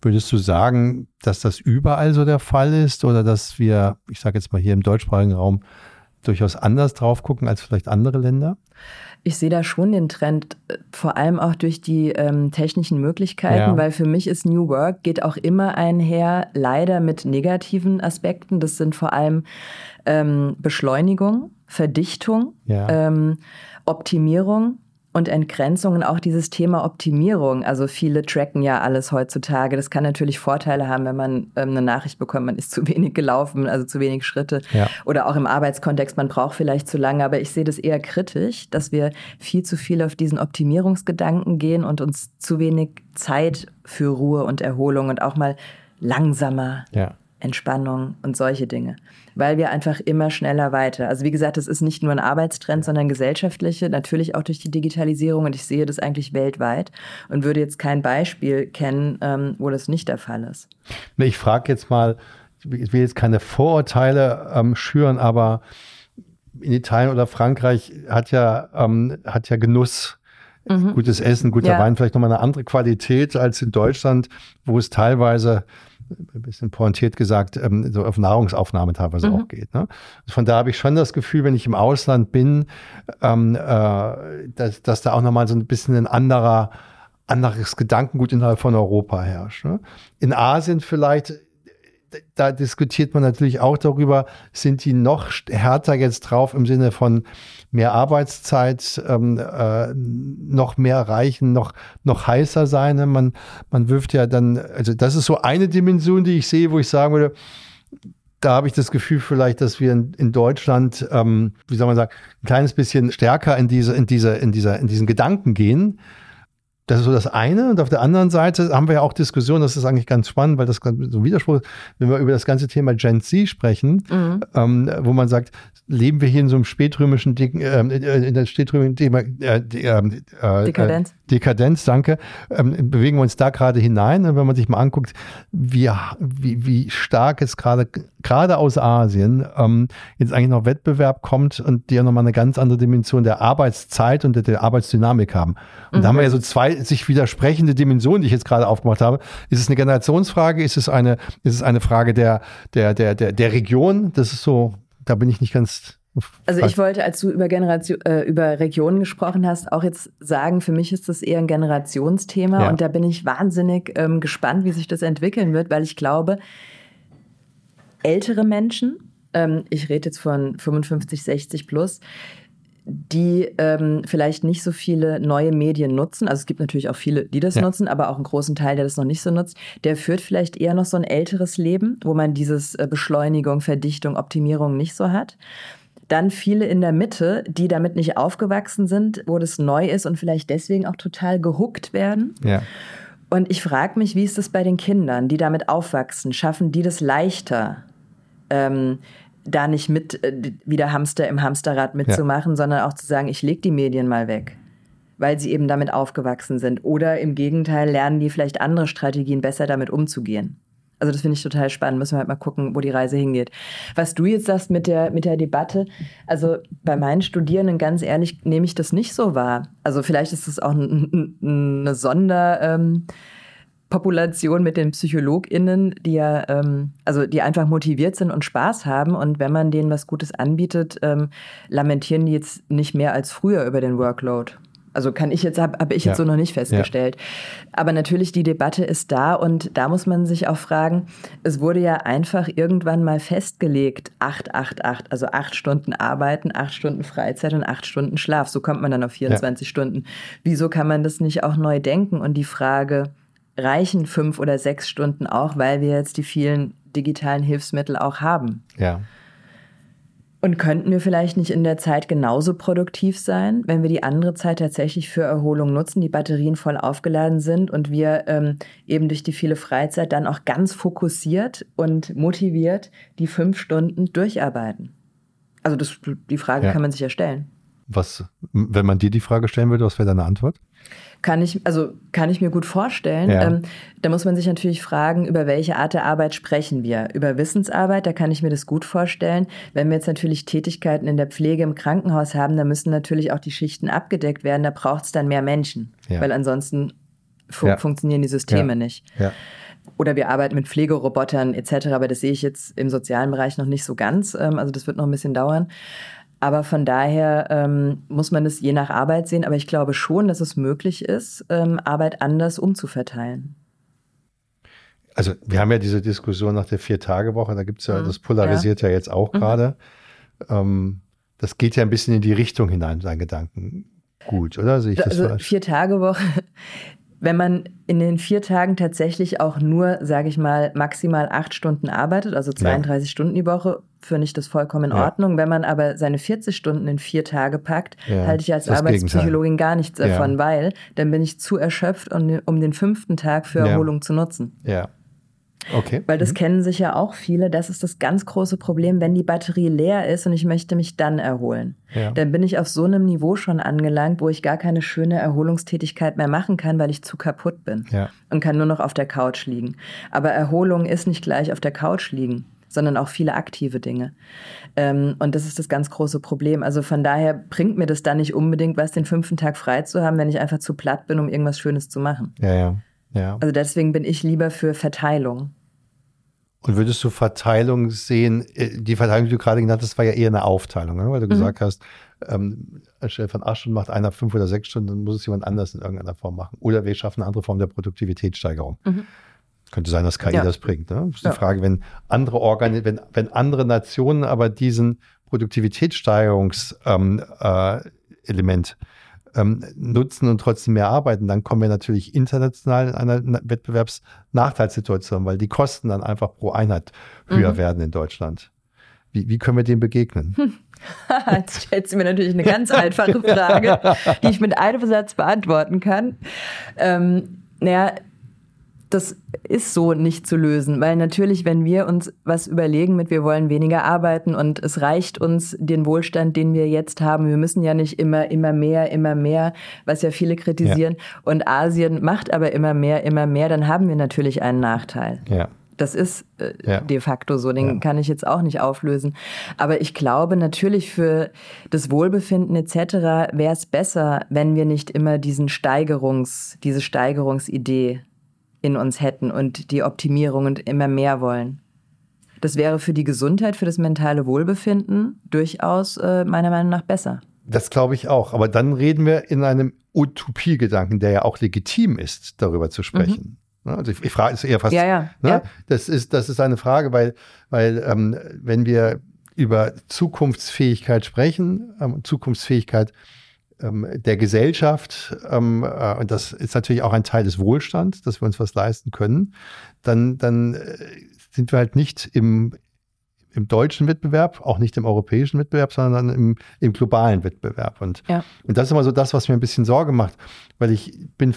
würdest du sagen, dass das überall so der Fall ist oder dass wir, ich sage jetzt mal hier im deutschsprachigen Raum, durchaus anders drauf gucken als vielleicht andere Länder? Ich sehe da schon den Trend, äh, vor allem auch durch die ähm, technischen Möglichkeiten, ja. weil für mich ist New Work geht auch immer einher, leider mit negativen Aspekten. Das sind vor allem ähm, Beschleunigung, Verdichtung, ja. ähm, Optimierung und Entgrenzung und auch dieses Thema Optimierung. Also viele tracken ja alles heutzutage. Das kann natürlich Vorteile haben, wenn man ähm, eine Nachricht bekommt, man ist zu wenig gelaufen, also zu wenig Schritte. Ja. Oder auch im Arbeitskontext, man braucht vielleicht zu lange. Aber ich sehe das eher kritisch, dass wir viel zu viel auf diesen Optimierungsgedanken gehen und uns zu wenig Zeit für Ruhe und Erholung und auch mal langsamer ja. Entspannung und solche Dinge. Weil wir einfach immer schneller weiter. Also wie gesagt, das ist nicht nur ein Arbeitstrend, sondern gesellschaftliche, natürlich auch durch die Digitalisierung und ich sehe das eigentlich weltweit und würde jetzt kein Beispiel kennen, ähm, wo das nicht der Fall ist. Ich frage jetzt mal, ich will jetzt keine Vorurteile ähm, schüren, aber in Italien oder Frankreich hat ja, ähm, hat ja Genuss. Mhm. Gutes Essen, guter ja. Wein, vielleicht nochmal eine andere Qualität als in Deutschland, wo es teilweise ein bisschen pointiert gesagt, ähm, so auf Nahrungsaufnahme teilweise mhm. auch geht. Ne? Von da habe ich schon das Gefühl, wenn ich im Ausland bin, ähm, äh, dass, dass da auch nochmal so ein bisschen ein anderer, anderes Gedankengut innerhalb von Europa herrscht. Ne? In Asien vielleicht da diskutiert man natürlich auch darüber, sind die noch härter jetzt drauf im Sinne von mehr Arbeitszeit, ähm, äh, noch mehr reichen, noch, noch heißer sein. Ne? Man, man wirft ja dann, also das ist so eine Dimension, die ich sehe, wo ich sagen würde, da habe ich das Gefühl vielleicht, dass wir in, in Deutschland, ähm, wie soll man sagen, ein kleines bisschen stärker in diese, in diese, in dieser, in diesen Gedanken gehen. Das ist so das eine. Und auf der anderen Seite haben wir ja auch Diskussionen, das ist eigentlich ganz spannend, weil das so ein Widerspruch ist, wenn wir über das ganze Thema Gen Z sprechen, mhm. ähm, wo man sagt, leben wir hier in so einem spätrömischen, äh, in der spätrömischen Thema, äh, ähm, äh, Dekadenz. Dekadenz, danke. Ähm, bewegen wir uns da gerade hinein. Und wenn man sich mal anguckt, wie, wie, wie stark es gerade, gerade aus Asien, ähm, jetzt eigentlich noch Wettbewerb kommt und die ja nochmal eine ganz andere Dimension der Arbeitszeit und der, der Arbeitsdynamik haben. Und mhm. da haben wir ja so zwei sich widersprechende Dimensionen, die ich jetzt gerade aufgemacht habe. Ist es eine Generationsfrage? Ist es eine, ist es eine Frage der, der, der, der, der Region? Das ist so da bin ich nicht ganz. Also ich wollte, als du über Generation, äh, über Regionen gesprochen hast, auch jetzt sagen, für mich ist das eher ein Generationsthema ja. und da bin ich wahnsinnig ähm, gespannt, wie sich das entwickeln wird, weil ich glaube, ältere Menschen, ähm, ich rede jetzt von 55, 60 plus, die ähm, vielleicht nicht so viele neue Medien nutzen. Also es gibt natürlich auch viele, die das ja. nutzen, aber auch einen großen Teil, der das noch nicht so nutzt. Der führt vielleicht eher noch so ein älteres Leben, wo man dieses äh, Beschleunigung, Verdichtung, Optimierung nicht so hat. Dann viele in der Mitte, die damit nicht aufgewachsen sind, wo das neu ist und vielleicht deswegen auch total gehuckt werden. Ja. Und ich frage mich, wie ist das bei den Kindern, die damit aufwachsen? Schaffen die das leichter? Ähm, da nicht mit äh, wie der Hamster im Hamsterrad mitzumachen, ja. sondern auch zu sagen, ich lege die Medien mal weg, weil sie eben damit aufgewachsen sind. Oder im Gegenteil lernen die vielleicht andere Strategien, besser damit umzugehen. Also das finde ich total spannend. Müssen wir halt mal gucken, wo die Reise hingeht. Was du jetzt sagst mit der, mit der Debatte, also bei meinen Studierenden, ganz ehrlich, nehme ich das nicht so wahr. Also vielleicht ist das auch eine Sonder... Ähm, Population mit den PsychologInnen, die ja, ähm, also die einfach motiviert sind und Spaß haben. Und wenn man denen was Gutes anbietet, ähm, lamentieren die jetzt nicht mehr als früher über den Workload. Also kann ich jetzt, habe hab ich jetzt ja. so noch nicht festgestellt. Ja. Aber natürlich, die Debatte ist da und da muss man sich auch fragen, es wurde ja einfach irgendwann mal festgelegt, 8, 8, 8, also acht Stunden arbeiten, acht Stunden Freizeit und acht Stunden Schlaf. So kommt man dann auf 24 ja. Stunden. Wieso kann man das nicht auch neu denken? Und die Frage, reichen fünf oder sechs Stunden auch, weil wir jetzt die vielen digitalen Hilfsmittel auch haben? Ja. Und könnten wir vielleicht nicht in der Zeit genauso produktiv sein, wenn wir die andere Zeit tatsächlich für Erholung nutzen, die Batterien voll aufgeladen sind und wir ähm, eben durch die viele Freizeit dann auch ganz fokussiert und motiviert die fünf Stunden durcharbeiten? Also das, die Frage ja. kann man sich ja stellen. Was, wenn man dir die Frage stellen würde, was wäre deine Antwort? Kann ich, also kann ich mir gut vorstellen. Ja. Ähm, da muss man sich natürlich fragen, über welche Art der Arbeit sprechen wir? Über Wissensarbeit, da kann ich mir das gut vorstellen. Wenn wir jetzt natürlich Tätigkeiten in der Pflege im Krankenhaus haben, da müssen natürlich auch die Schichten abgedeckt werden. Da braucht es dann mehr Menschen, ja. weil ansonsten fu ja. funktionieren die Systeme nicht. Oder wir arbeiten mit Pflegerobotern etc., aber das sehe ich jetzt im sozialen Bereich noch nicht so ganz. Ähm, also das wird noch ein bisschen dauern. Aber von daher ähm, muss man es je nach Arbeit sehen. Aber ich glaube schon, dass es möglich ist, ähm, Arbeit anders umzuverteilen. Also wir haben ja diese Diskussion nach der Vier-Tage-Woche, da gibt es ja, mhm. das polarisiert ja, ja jetzt auch mhm. gerade. Ähm, das geht ja ein bisschen in die Richtung hinein, sein Gedanken. Gut, oder? Sehe ich das also Vier-Tage-Woche wenn man in den vier Tagen tatsächlich auch nur, sage ich mal, maximal acht Stunden arbeitet, also 32 ja. Stunden die Woche, finde ich das vollkommen in ja. Ordnung. Wenn man aber seine 40 Stunden in vier Tage packt, ja, halte ich als Arbeitspsychologin Gegenteil. gar nichts davon, weil dann bin ich zu erschöpft, um, um den fünften Tag für Erholung zu nutzen. Ja. Okay. Weil das mhm. kennen sich ja auch viele. Das ist das ganz große Problem, wenn die Batterie leer ist und ich möchte mich dann erholen. Ja. Dann bin ich auf so einem Niveau schon angelangt, wo ich gar keine schöne Erholungstätigkeit mehr machen kann, weil ich zu kaputt bin ja. und kann nur noch auf der Couch liegen. Aber Erholung ist nicht gleich auf der Couch liegen sondern auch viele aktive Dinge. Ähm, und das ist das ganz große Problem. Also von daher bringt mir das dann nicht unbedingt was, den fünften Tag frei zu haben, wenn ich einfach zu platt bin, um irgendwas Schönes zu machen. Ja, ja. Ja. Also deswegen bin ich lieber für Verteilung. Und würdest du Verteilung sehen, äh, die Verteilung, die du gerade genannt hast, war ja eher eine Aufteilung, ne? weil du mhm. gesagt hast, ähm, anstelle von acht Stunden macht einer fünf oder sechs Stunden, dann muss es jemand anders in irgendeiner Form machen. Oder wir schaffen eine andere Form der Produktivitätssteigerung. Mhm. Könnte sein, dass KI ja. das bringt. Ne? Das ist ja. die Frage, wenn andere Organ wenn, wenn andere Nationen aber diesen Produktivitätssteigerungselement ähm, äh, ähm, nutzen und trotzdem mehr arbeiten, dann kommen wir natürlich international in einer Wettbewerbsnachteilssituation, weil die Kosten dann einfach pro Einheit höher mhm. werden in Deutschland. Wie, wie können wir dem begegnen? Jetzt stellst du mir natürlich eine ganz einfache Frage, die ich mit einem Satz beantworten kann. Ähm, naja, das ist so nicht zu lösen, weil natürlich, wenn wir uns was überlegen mit, wir wollen weniger arbeiten und es reicht uns den Wohlstand, den wir jetzt haben, wir müssen ja nicht immer, immer mehr, immer mehr, was ja viele kritisieren, ja. und Asien macht aber immer mehr, immer mehr, dann haben wir natürlich einen Nachteil. Ja. Das ist äh, ja. de facto so, den ja. kann ich jetzt auch nicht auflösen. Aber ich glaube natürlich für das Wohlbefinden etc. wäre es besser, wenn wir nicht immer diesen Steigerungs, diese Steigerungsidee in uns hätten und die Optimierung und immer mehr wollen. Das wäre für die Gesundheit, für das mentale Wohlbefinden durchaus äh, meiner Meinung nach besser. Das glaube ich auch. Aber dann reden wir in einem Utopiegedanken, der ja auch legitim ist, darüber zu sprechen. Mhm. Also ich, ich frage es eher fast. Ja, ja, ne? ja. Das ist das ist eine Frage, weil weil ähm, wenn wir über Zukunftsfähigkeit sprechen, ähm, Zukunftsfähigkeit ähm, der Gesellschaft, ähm, äh, und das ist natürlich auch ein Teil des Wohlstands, dass wir uns was leisten können, dann, dann äh, sind wir halt nicht im, im deutschen Wettbewerb, auch nicht im europäischen Wettbewerb, sondern im, im globalen Wettbewerb. Und, ja. und das ist immer so das, was mir ein bisschen Sorge macht, weil ich bin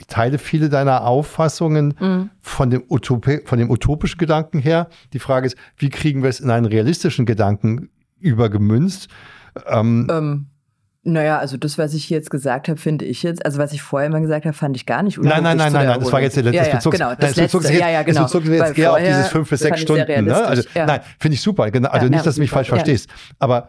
ich teile viele deiner Auffassungen mhm. von, dem Utopie, von dem utopischen Gedanken her. Die Frage ist, wie kriegen wir es in einen realistischen Gedanken übergemünzt? Ähm, ähm, naja, also das, was ich jetzt gesagt habe, finde ich jetzt, also was ich vorher immer gesagt habe, fand ich gar nicht Nein, nein, nein, nein, nein, das war jetzt der letzte ja, ja, Bezug. Genau, das, das letzte, ja, ja, genau. Das bezog jetzt eher auf dieses fünf bis sechs Stunden. Ne? Also, ja. Nein, finde ich super. Genau, also ja, nicht, dass du mich falsch verstehst. Aber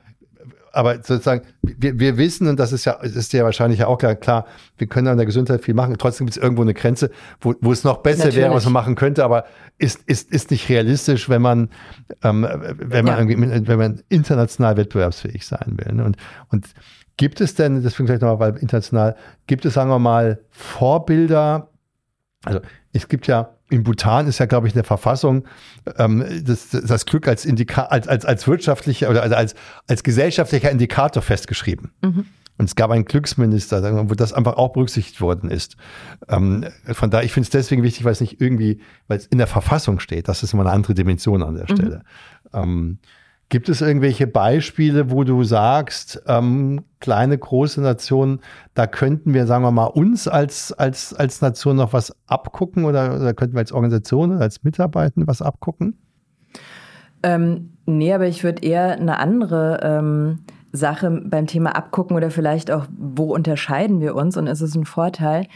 aber sozusagen, wir, wir wissen, und das ist ja, ist ja wahrscheinlich ja auch klar, klar, wir können an der Gesundheit viel machen. Trotzdem gibt es irgendwo eine Grenze, wo, wo es noch besser Natürlich. wäre, was man machen könnte, aber ist, ist, ist nicht realistisch, wenn man, ähm, wenn man ja. irgendwie, wenn man international wettbewerbsfähig sein will. Ne? Und, und gibt es denn, deswegen vielleicht nochmal, weil international, gibt es, sagen wir mal, Vorbilder, also es gibt ja in Bhutan ist ja, glaube ich, in der Verfassung ähm, das, das Glück als, Indika als, als, als wirtschaftlicher oder also als, als gesellschaftlicher Indikator festgeschrieben. Mhm. Und es gab einen Glücksminister, wo das einfach auch berücksichtigt worden ist. Ähm, von daher, ich finde es deswegen wichtig, weil es nicht irgendwie, weil es in der Verfassung steht. Das ist immer eine andere Dimension an der mhm. Stelle. Mhm. Ähm, Gibt es irgendwelche Beispiele, wo du sagst, ähm, kleine, große Nationen, da könnten wir, sagen wir mal, uns als, als, als Nation noch was abgucken oder, oder könnten wir als Organisation als Mitarbeitende was abgucken? Ähm, nee, aber ich würde eher eine andere ähm, Sache beim Thema abgucken oder vielleicht auch, wo unterscheiden wir uns und ist es ein Vorteil?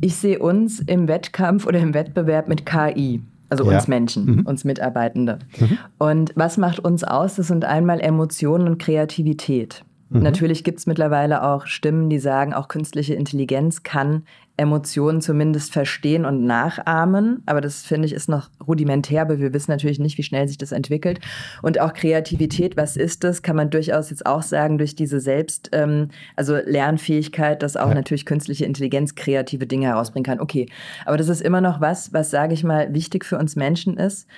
Ich sehe uns im Wettkampf oder im Wettbewerb mit KI. Also ja. uns Menschen, mhm. uns Mitarbeitende. Mhm. Und was macht uns aus? Das sind einmal Emotionen und Kreativität. Mhm. Natürlich gibt es mittlerweile auch Stimmen, die sagen, auch künstliche Intelligenz kann Emotionen zumindest verstehen und nachahmen. Aber das finde ich ist noch rudimentär, aber wir wissen natürlich nicht, wie schnell sich das entwickelt. Und auch Kreativität, was ist das? Kann man durchaus jetzt auch sagen, durch diese Selbst, ähm, also Lernfähigkeit, dass auch ja. natürlich künstliche Intelligenz kreative Dinge herausbringen kann. Okay, aber das ist immer noch was, was, sage ich mal, wichtig für uns Menschen ist.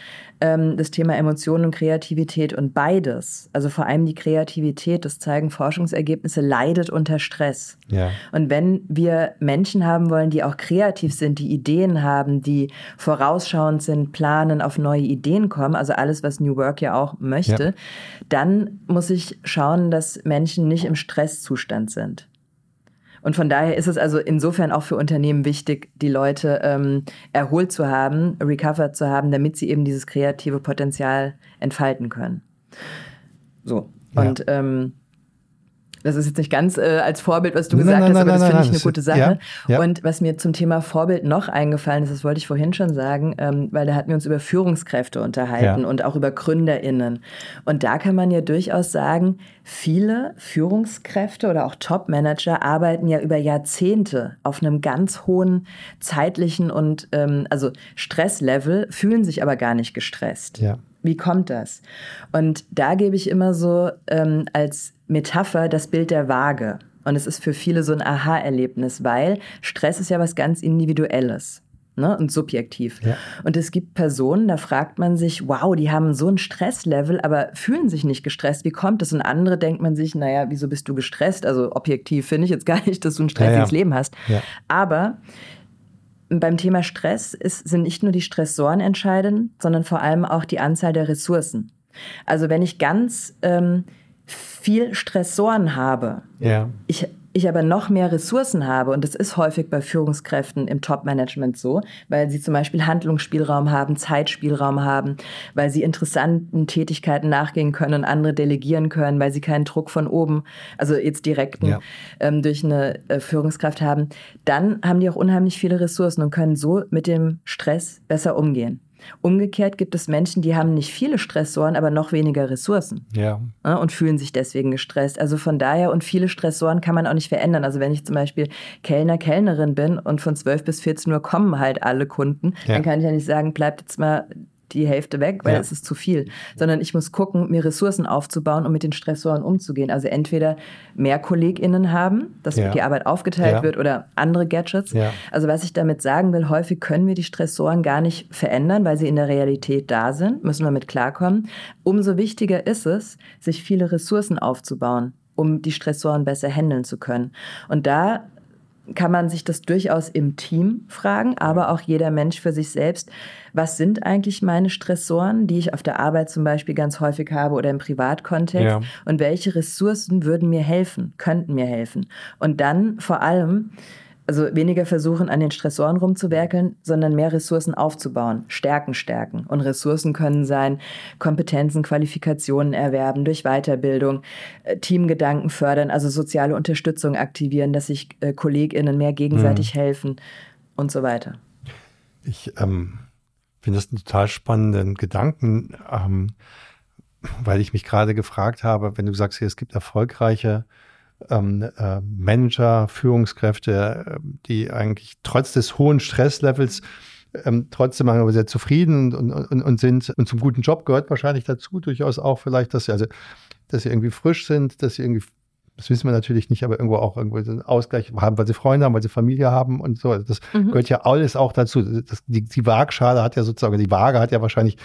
Ähm, das Thema Emotionen und Kreativität und beides, also vor allem die Kreativität, das zeigen Forschungsergebnisse, leidet unter Stress. Ja. Und wenn wir Menschen haben, wollen, die auch kreativ sind, die Ideen haben, die vorausschauend sind, planen, auf neue Ideen kommen, also alles, was New Work ja auch möchte, ja. dann muss ich schauen, dass Menschen nicht im Stresszustand sind. Und von daher ist es also insofern auch für Unternehmen wichtig, die Leute ähm, erholt zu haben, recovered zu haben, damit sie eben dieses kreative Potenzial entfalten können. So. Und ja. ähm, das ist jetzt nicht ganz äh, als Vorbild, was du gesagt nein, hast, aber nein, das finde ich eine gute Sache. Ja, ja. Und was mir zum Thema Vorbild noch eingefallen ist, das wollte ich vorhin schon sagen, ähm, weil da hatten wir uns über Führungskräfte unterhalten ja. und auch über GründerInnen. Und da kann man ja durchaus sagen, viele Führungskräfte oder auch Top-Manager arbeiten ja über Jahrzehnte auf einem ganz hohen zeitlichen und ähm, also Stresslevel, fühlen sich aber gar nicht gestresst. Ja. Wie kommt das? Und da gebe ich immer so ähm, als Metapher das Bild der Waage. Und es ist für viele so ein Aha-Erlebnis, weil Stress ist ja was ganz Individuelles. Ne, und subjektiv. Ja. Und es gibt Personen, da fragt man sich, wow, die haben so ein Stresslevel, aber fühlen sich nicht gestresst. Wie kommt das? Und andere denkt man sich, naja, wieso bist du gestresst? Also objektiv finde ich jetzt gar nicht, dass du ein stressiges ja, ja. Leben hast. Aber beim Thema Stress ist, sind nicht nur die Stressoren entscheidend, sondern vor allem auch die Anzahl der Ressourcen. Also wenn ich ganz ähm, viel Stressoren habe, ja. ich, ich aber noch mehr Ressourcen habe, und das ist häufig bei Führungskräften im Top-Management so, weil sie zum Beispiel Handlungsspielraum haben, Zeitspielraum haben, weil sie interessanten Tätigkeiten nachgehen können und andere delegieren können, weil sie keinen Druck von oben, also jetzt direkten, ja. ähm, durch eine äh, Führungskraft haben, dann haben die auch unheimlich viele Ressourcen und können so mit dem Stress besser umgehen. Umgekehrt gibt es Menschen, die haben nicht viele Stressoren, aber noch weniger Ressourcen. Ja. Und fühlen sich deswegen gestresst. Also von daher, und viele Stressoren kann man auch nicht verändern. Also wenn ich zum Beispiel Kellner, Kellnerin bin und von 12 bis 14 Uhr kommen halt alle Kunden, ja. dann kann ich ja nicht sagen, bleibt jetzt mal die Hälfte weg, weil ja. es ist zu viel. Sondern ich muss gucken, mir Ressourcen aufzubauen, um mit den Stressoren umzugehen. Also entweder mehr KollegInnen haben, dass ja. die Arbeit aufgeteilt ja. wird oder andere Gadgets. Also was ich damit sagen will, häufig können wir die Stressoren gar nicht verändern, weil sie in der Realität da sind, müssen wir mit klarkommen. Umso wichtiger ist es, sich viele Ressourcen aufzubauen um die Stressoren besser handeln zu können. Und da kann man sich das durchaus im Team fragen, aber auch jeder Mensch für sich selbst. Was sind eigentlich meine Stressoren, die ich auf der Arbeit zum Beispiel ganz häufig habe oder im Privatkontext? Ja. Und welche Ressourcen würden mir helfen, könnten mir helfen? Und dann vor allem, also weniger versuchen, an den Stressoren rumzuwerkeln, sondern mehr Ressourcen aufzubauen, Stärken stärken. Und Ressourcen können sein, Kompetenzen, Qualifikationen erwerben durch Weiterbildung, äh, Teamgedanken fördern, also soziale Unterstützung aktivieren, dass sich äh, KollegInnen mehr gegenseitig mhm. helfen und so weiter. Ich ähm, finde das einen total spannenden Gedanken. Ähm, weil ich mich gerade gefragt habe, wenn du sagst, hier, es gibt erfolgreiche ähm, äh, Manager, Führungskräfte, äh, die eigentlich trotz des hohen Stresslevels ähm, trotzdem aber sehr zufrieden und, und, und, sind und zum guten Job gehört wahrscheinlich dazu durchaus auch vielleicht, dass sie also dass sie irgendwie frisch sind, dass sie irgendwie das wissen wir natürlich nicht, aber irgendwo auch irgendwo einen Ausgleich haben, weil sie Freunde haben, weil sie Familie haben und so. Das mhm. gehört ja alles auch dazu. Das, die, die Waagschale hat ja sozusagen, die Waage hat ja wahrscheinlich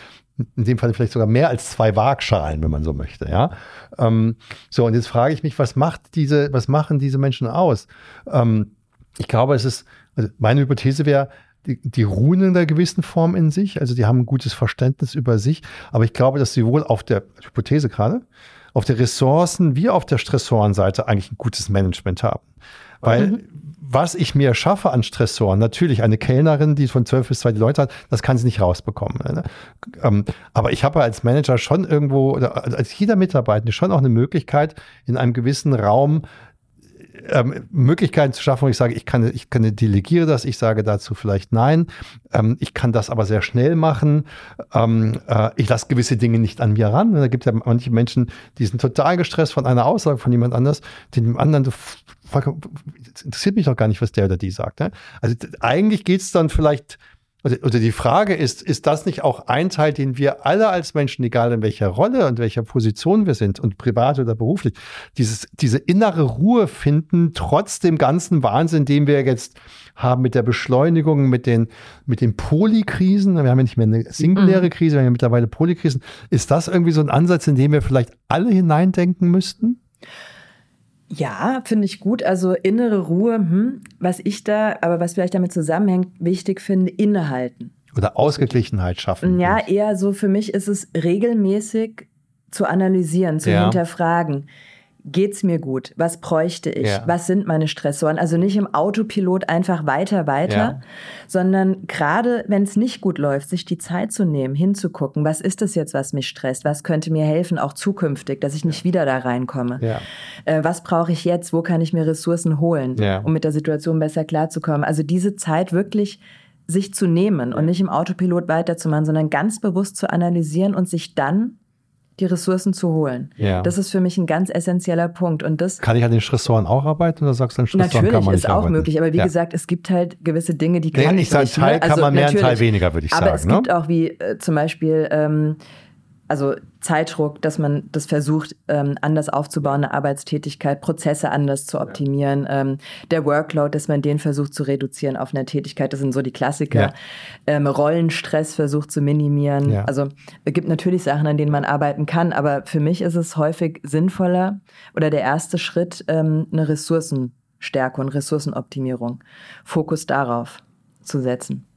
in dem Fall vielleicht sogar mehr als zwei Waagschalen, wenn man so möchte, ja. Ähm, so, und jetzt frage ich mich, was macht diese, was machen diese Menschen aus? Ähm, ich glaube, es ist, also meine Hypothese wäre, die, die ruhen in einer gewissen Form in sich, also die haben ein gutes Verständnis über sich, aber ich glaube, dass sie wohl auf der Hypothese gerade, auf der Ressourcen wie auf der Stressorenseite eigentlich ein gutes Management haben. Weil mhm. was ich mir schaffe an Stressoren, natürlich eine Kellnerin, die von zwölf bis zwei Leute hat, das kann sie nicht rausbekommen. Ne? Ähm, aber ich habe als Manager schon irgendwo, oder als jeder Mitarbeiter schon auch eine Möglichkeit, in einem gewissen Raum ähm, Möglichkeiten zu schaffen, wo ich sage, ich kann, ich kann delegiere das, ich sage dazu vielleicht nein, ähm, ich kann das aber sehr schnell machen, ähm, äh, ich lasse gewisse Dinge nicht an mir ran. Da gibt es ja manche Menschen, die sind total gestresst von einer Aussage von jemand anders, dem anderen interessiert mich doch gar nicht, was der oder die sagt. Ne? Also eigentlich geht es dann vielleicht oder die Frage ist, ist das nicht auch ein Teil, den wir alle als Menschen, egal in welcher Rolle und welcher Position wir sind und privat oder beruflich, dieses, diese innere Ruhe finden, trotz dem ganzen Wahnsinn, den wir jetzt haben mit der Beschleunigung, mit den, mit den Polykrisen. Wir haben ja nicht mehr eine singuläre mhm. Krise, wir haben ja mittlerweile Polykrisen. Ist das irgendwie so ein Ansatz, in den wir vielleicht alle hineindenken müssten? Ja, finde ich gut. Also innere Ruhe, hm, was ich da, aber was vielleicht damit zusammenhängt, wichtig finde, innehalten. Oder Ausgeglichenheit schaffen. Ja, eher so für mich ist es regelmäßig zu analysieren, zu ja. hinterfragen geht's mir gut? Was bräuchte ich? Ja. Was sind meine Stressoren? Also nicht im Autopilot einfach weiter, weiter, ja. sondern gerade wenn es nicht gut läuft, sich die Zeit zu nehmen, hinzugucken, was ist es jetzt, was mich stresst? Was könnte mir helfen, auch zukünftig, dass ich nicht wieder da reinkomme? Ja. Äh, was brauche ich jetzt? Wo kann ich mir Ressourcen holen, um mit der Situation besser klarzukommen? Also diese Zeit wirklich sich zu nehmen und nicht im Autopilot weiterzumachen, sondern ganz bewusst zu analysieren und sich dann die Ressourcen zu holen. Ja. Das ist für mich ein ganz essentieller Punkt. Und das kann ich an den Stressoren auch arbeiten oder sagst du, an Stressoren natürlich kann man nicht ist auch arbeiten? möglich, aber wie ja. gesagt, es gibt halt gewisse Dinge, die kann nee, ich sage, Teil ne? kann also man mehr, ein Teil weniger, würde ich aber sagen. Aber es ne? gibt auch wie äh, zum Beispiel ähm, also Zeitdruck, dass man das versucht, ähm, anders aufzubauen, eine Arbeitstätigkeit, Prozesse anders zu optimieren, ähm, der Workload, dass man den versucht zu reduzieren auf einer Tätigkeit, das sind so die Klassiker. Ja. Ähm, Rollenstress versucht zu minimieren. Ja. Also es gibt natürlich Sachen, an denen man arbeiten kann, aber für mich ist es häufig sinnvoller oder der erste Schritt ähm, eine Ressourcenstärke und Ressourcenoptimierung. Fokus darauf zu setzen.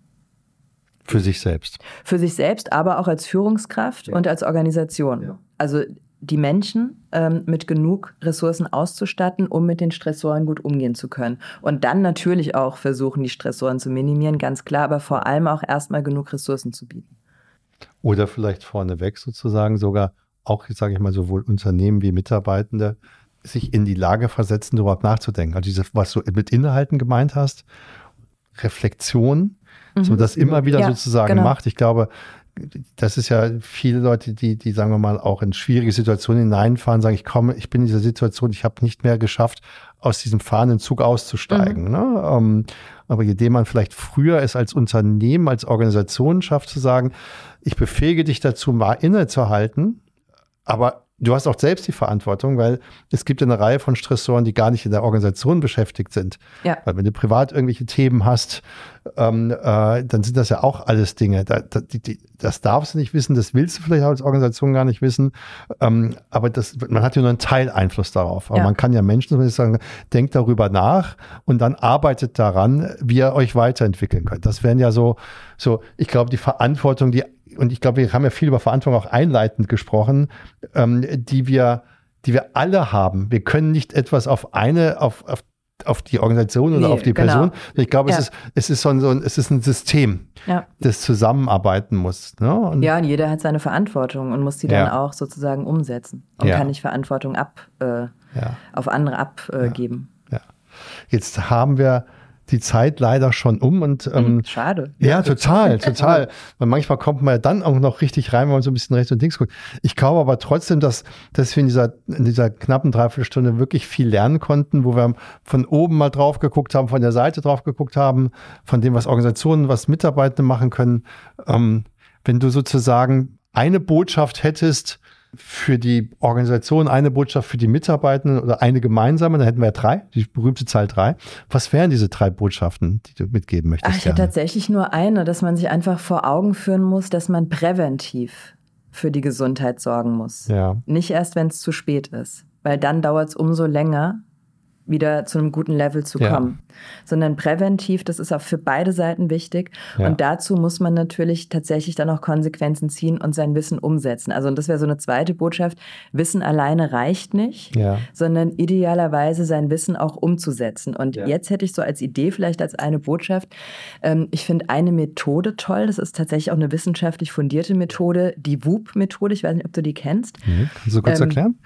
Für sich selbst. Für sich selbst, aber auch als Führungskraft ja. und als Organisation. Ja. Also die Menschen ähm, mit genug Ressourcen auszustatten, um mit den Stressoren gut umgehen zu können. Und dann natürlich auch versuchen, die Stressoren zu minimieren, ganz klar, aber vor allem auch erstmal genug Ressourcen zu bieten. Oder vielleicht vorneweg sozusagen sogar auch, sage ich mal, sowohl Unternehmen wie Mitarbeitende sich in die Lage versetzen, überhaupt nachzudenken. Also diese, was du mit Inhalten gemeint hast, Reflexion, mhm. so das immer wieder ja, sozusagen genau. macht. Ich glaube, das ist ja viele Leute, die, die sagen wir mal auch in schwierige Situationen hineinfahren, sagen, ich komme, ich bin in dieser Situation, ich habe nicht mehr geschafft, aus diesem fahrenden Zug auszusteigen. Mhm. Ne? Ähm, aber indem man vielleicht früher es als Unternehmen, als Organisation schafft, zu sagen, ich befähige dich dazu, mal innezuhalten, aber du hast auch selbst die Verantwortung, weil es gibt eine Reihe von Stressoren, die gar nicht in der Organisation beschäftigt sind. Ja. Weil wenn du privat irgendwelche Themen hast, ähm, äh, dann sind das ja auch alles Dinge. Da, da, die, die, das darfst du nicht wissen, das willst du vielleicht als Organisation gar nicht wissen. Ähm, aber das, man hat ja nur einen Teil Einfluss darauf. Aber ja. man kann ja Menschen sagen, denkt darüber nach und dann arbeitet daran, wie ihr euch weiterentwickeln könnt. Das wären ja so, so, ich glaube, die Verantwortung, die und ich glaube, wir haben ja viel über Verantwortung auch einleitend gesprochen, ähm, die wir, die wir alle haben. Wir können nicht etwas auf eine, auf, auf, auf die Organisation oder nee, auf die genau. Person. Ich glaube, ja. es ist, es ist so ein, so ein, es ist ein System, ja. das zusammenarbeiten muss. Ne? Und ja, und jeder hat seine Verantwortung und muss die dann auch sozusagen umsetzen und kann nicht Verantwortung ab, äh, auf andere abgeben. Äh, Jetzt haben wir die Zeit leider schon um und ähm, Hm, Schade. ja, total, total. Weil manchmal kommt man ja dann auch noch richtig rein, wenn man so ein bisschen rechts und links guckt. Ich glaube aber trotzdem, dass, dass wir in dieser, in dieser knappen Dreiviertelstunde wirklich viel lernen konnten, wo wir von oben mal drauf geguckt haben, von der Seite drauf geguckt haben, von dem, was Organisationen, was Mitarbeitende machen können. Ähm, wenn du sozusagen eine Botschaft hättest für die Organisation, eine Botschaft für die Mitarbeitenden oder eine gemeinsame, dann hätten wir ja drei, die berühmte Zahl drei. Was wären diese drei Botschaften, die du mitgeben möchtest? Ach, ich hätte gerne? tatsächlich nur eine, dass man sich einfach vor Augen führen muss, dass man präventiv für die Gesundheit sorgen muss. Ja. Nicht erst, wenn es zu spät ist, weil dann dauert es umso länger, wieder zu einem guten Level zu Ja. kommen, sondern präventiv, das ist auch für beide Seiten wichtig. Ja. Und dazu muss man natürlich tatsächlich dann auch Konsequenzen ziehen und sein Wissen umsetzen. Also, und das wäre so eine zweite Botschaft. Wissen alleine reicht nicht, Ja. sondern idealerweise sein Wissen auch umzusetzen. Und Ja. jetzt hätte ich so als Idee vielleicht als eine Botschaft, ähm, ich finde eine Methode toll, das ist tatsächlich auch eine wissenschaftlich fundierte Methode, die WUP-Methode, ich weiß nicht, ob du die kennst. Mhm. Kannst du kurz Ähm, erklären?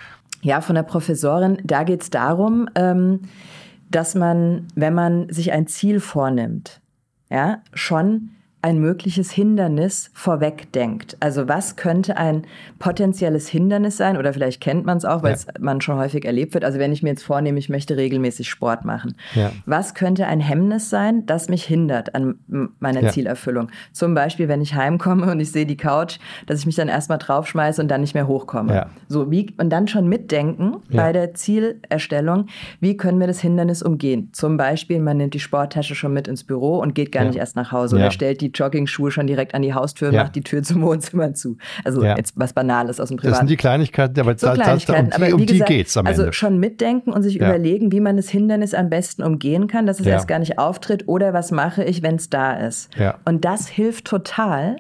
Ja, von der Professorin. Da geht es darum, ähm, dass man, wenn man sich ein Ziel vornimmt, ja, schon ein mögliches Hindernis vorwegdenkt. Also was könnte ein potenzielles Hindernis sein? Oder vielleicht kennt man es auch, weil Ja. es man schon häufig erlebt wird. Also wenn ich mir jetzt vornehme, ich möchte regelmäßig Sport machen. Ja. Was könnte ein Hemmnis sein, das mich hindert an meiner Ja. Zielerfüllung? Zum Beispiel, wenn ich heimkomme und ich sehe die Couch, dass ich mich dann erstmal draufschmeiße und dann nicht mehr hochkomme. So, wie, und dann schon mitdenken bei der Zielerstellung, wie können wir das Hindernis umgehen? Zum Beispiel, man nimmt die Sporttasche schon mit ins Büro und geht gar nicht erst nach Hause oder stellt die Jogging-Schuhe schon direkt an die Haustür und Ja. macht die Tür zum Wohnzimmer zu. Also Ja. jetzt was Banales aus dem Das sind die Kleinigkeiten, aber So da, Kleinigkeiten, um die, aber um wie die gesagt, geht's am also Ende. schon mitdenken und sich Ja. überlegen, wie man das Hindernis am besten umgehen kann, dass es erst gar nicht auftritt oder was mache ich, wenn es da ist. Und das hilft total,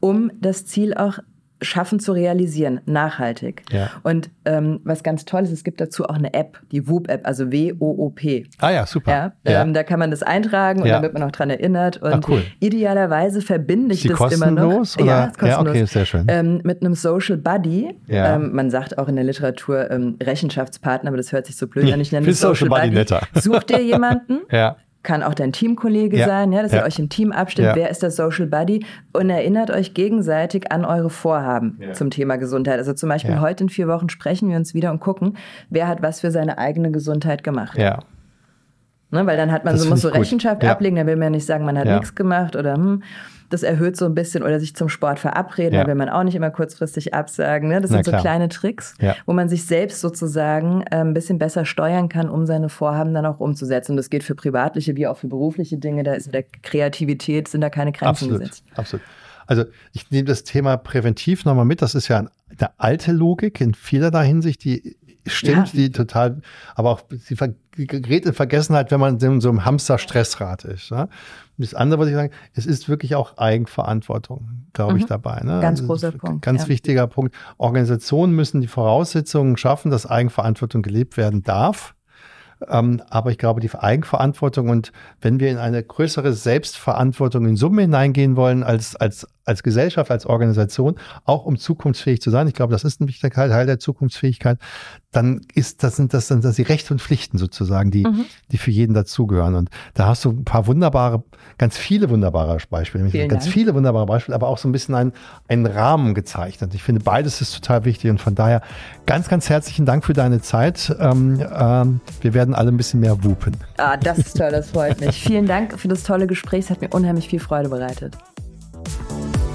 um das Ziel auch schaffen zu realisieren, nachhaltig. Ja. Und ähm, was ganz toll ist, es gibt dazu auch eine App, die WOOP-App, also W-O-O-P. Ah ja, super. Ja, Ähm, da kann man das eintragen und Ja. dann wird man auch dran erinnert. Und Ah, cool. idealerweise verbinde ich das immer noch. kostenlos, oder? Ja, ist Ja, kostenlos. okay, sehr schön. Ähm, mit einem Social Buddy. Ja. Ähm, man sagt auch in der Literatur ähm, Rechenschaftspartner, aber das hört sich so blöd an. Ich nenne es Social, Social Buddy netter. Such dir jemanden. Kann auch dein Teamkollege Ja. sein, ja, dass Ja. ihr euch im Team abstimmt, Ja. wer ist der Social Buddy und erinnert euch gegenseitig an eure Vorhaben Ja. zum Thema Gesundheit. Also zum Beispiel Ja. heute in vier Wochen sprechen wir uns wieder und gucken, wer hat was für seine eigene Gesundheit gemacht. Ja. Ne, weil dann hat man Das so, muss so. Rechenschaft Ja. ablegen, dann will man ja nicht sagen, man hat Ja. nichts gemacht oder hm, das erhöht so ein bisschen oder sich zum Sport verabreden, Ja. da will man auch nicht immer kurzfristig absagen. Ne? Das Na sind so klar. kleine Tricks, wo man sich selbst sozusagen äh, ein bisschen besser steuern kann, um seine Vorhaben dann auch umzusetzen. Und das geht für privatliche wie auch für berufliche Dinge. Da ist in der Kreativität sind da keine Grenzen Absolut, gesetzt. absolut. Also ich nehme das Thema präventiv nochmal mit. Das ist ja eine alte Logik in vielerlei Hinsicht, die stimmt, Ja. die total, aber auch sie gerät in Vergessenheit, wenn man in so einem Hamster-Stressrad ist. Ne? Das andere, was ich sagen, es ist wirklich auch Eigenverantwortung, glaube ich, Mhm. dabei. Ne? Ganz großer Punkt, Ganz ja. wichtiger Punkt. Organisationen müssen die Voraussetzungen schaffen, dass Eigenverantwortung gelebt werden darf. Ähm, aber ich glaube, die Eigenverantwortung und wenn wir in eine größere Selbstverantwortung in Summe hineingehen wollen als, als, als Gesellschaft, als Organisation, auch um zukunftsfähig zu sein, ich glaube, das ist ein wichtiger Teil der Zukunftsfähigkeit, dann ist das, sind das, sind das die Rechte und Pflichten sozusagen, die, Mhm. die für jeden dazugehören. Und da hast du ein paar wunderbare, ganz viele wunderbare Beispiele, Vielen ganz Dank. viele wunderbare Beispiele, aber auch so ein bisschen einen, einen Rahmen gezeichnet. Ich finde, beides ist total wichtig und von daher ganz, ganz herzlichen Dank für deine Zeit. Ähm, ähm, wir werden alle ein bisschen mehr wupen. Ah, das ist toll, das freut mich. Vielen Dank für das tolle Gespräch. Es hat mir unheimlich viel Freude bereitet. Bye.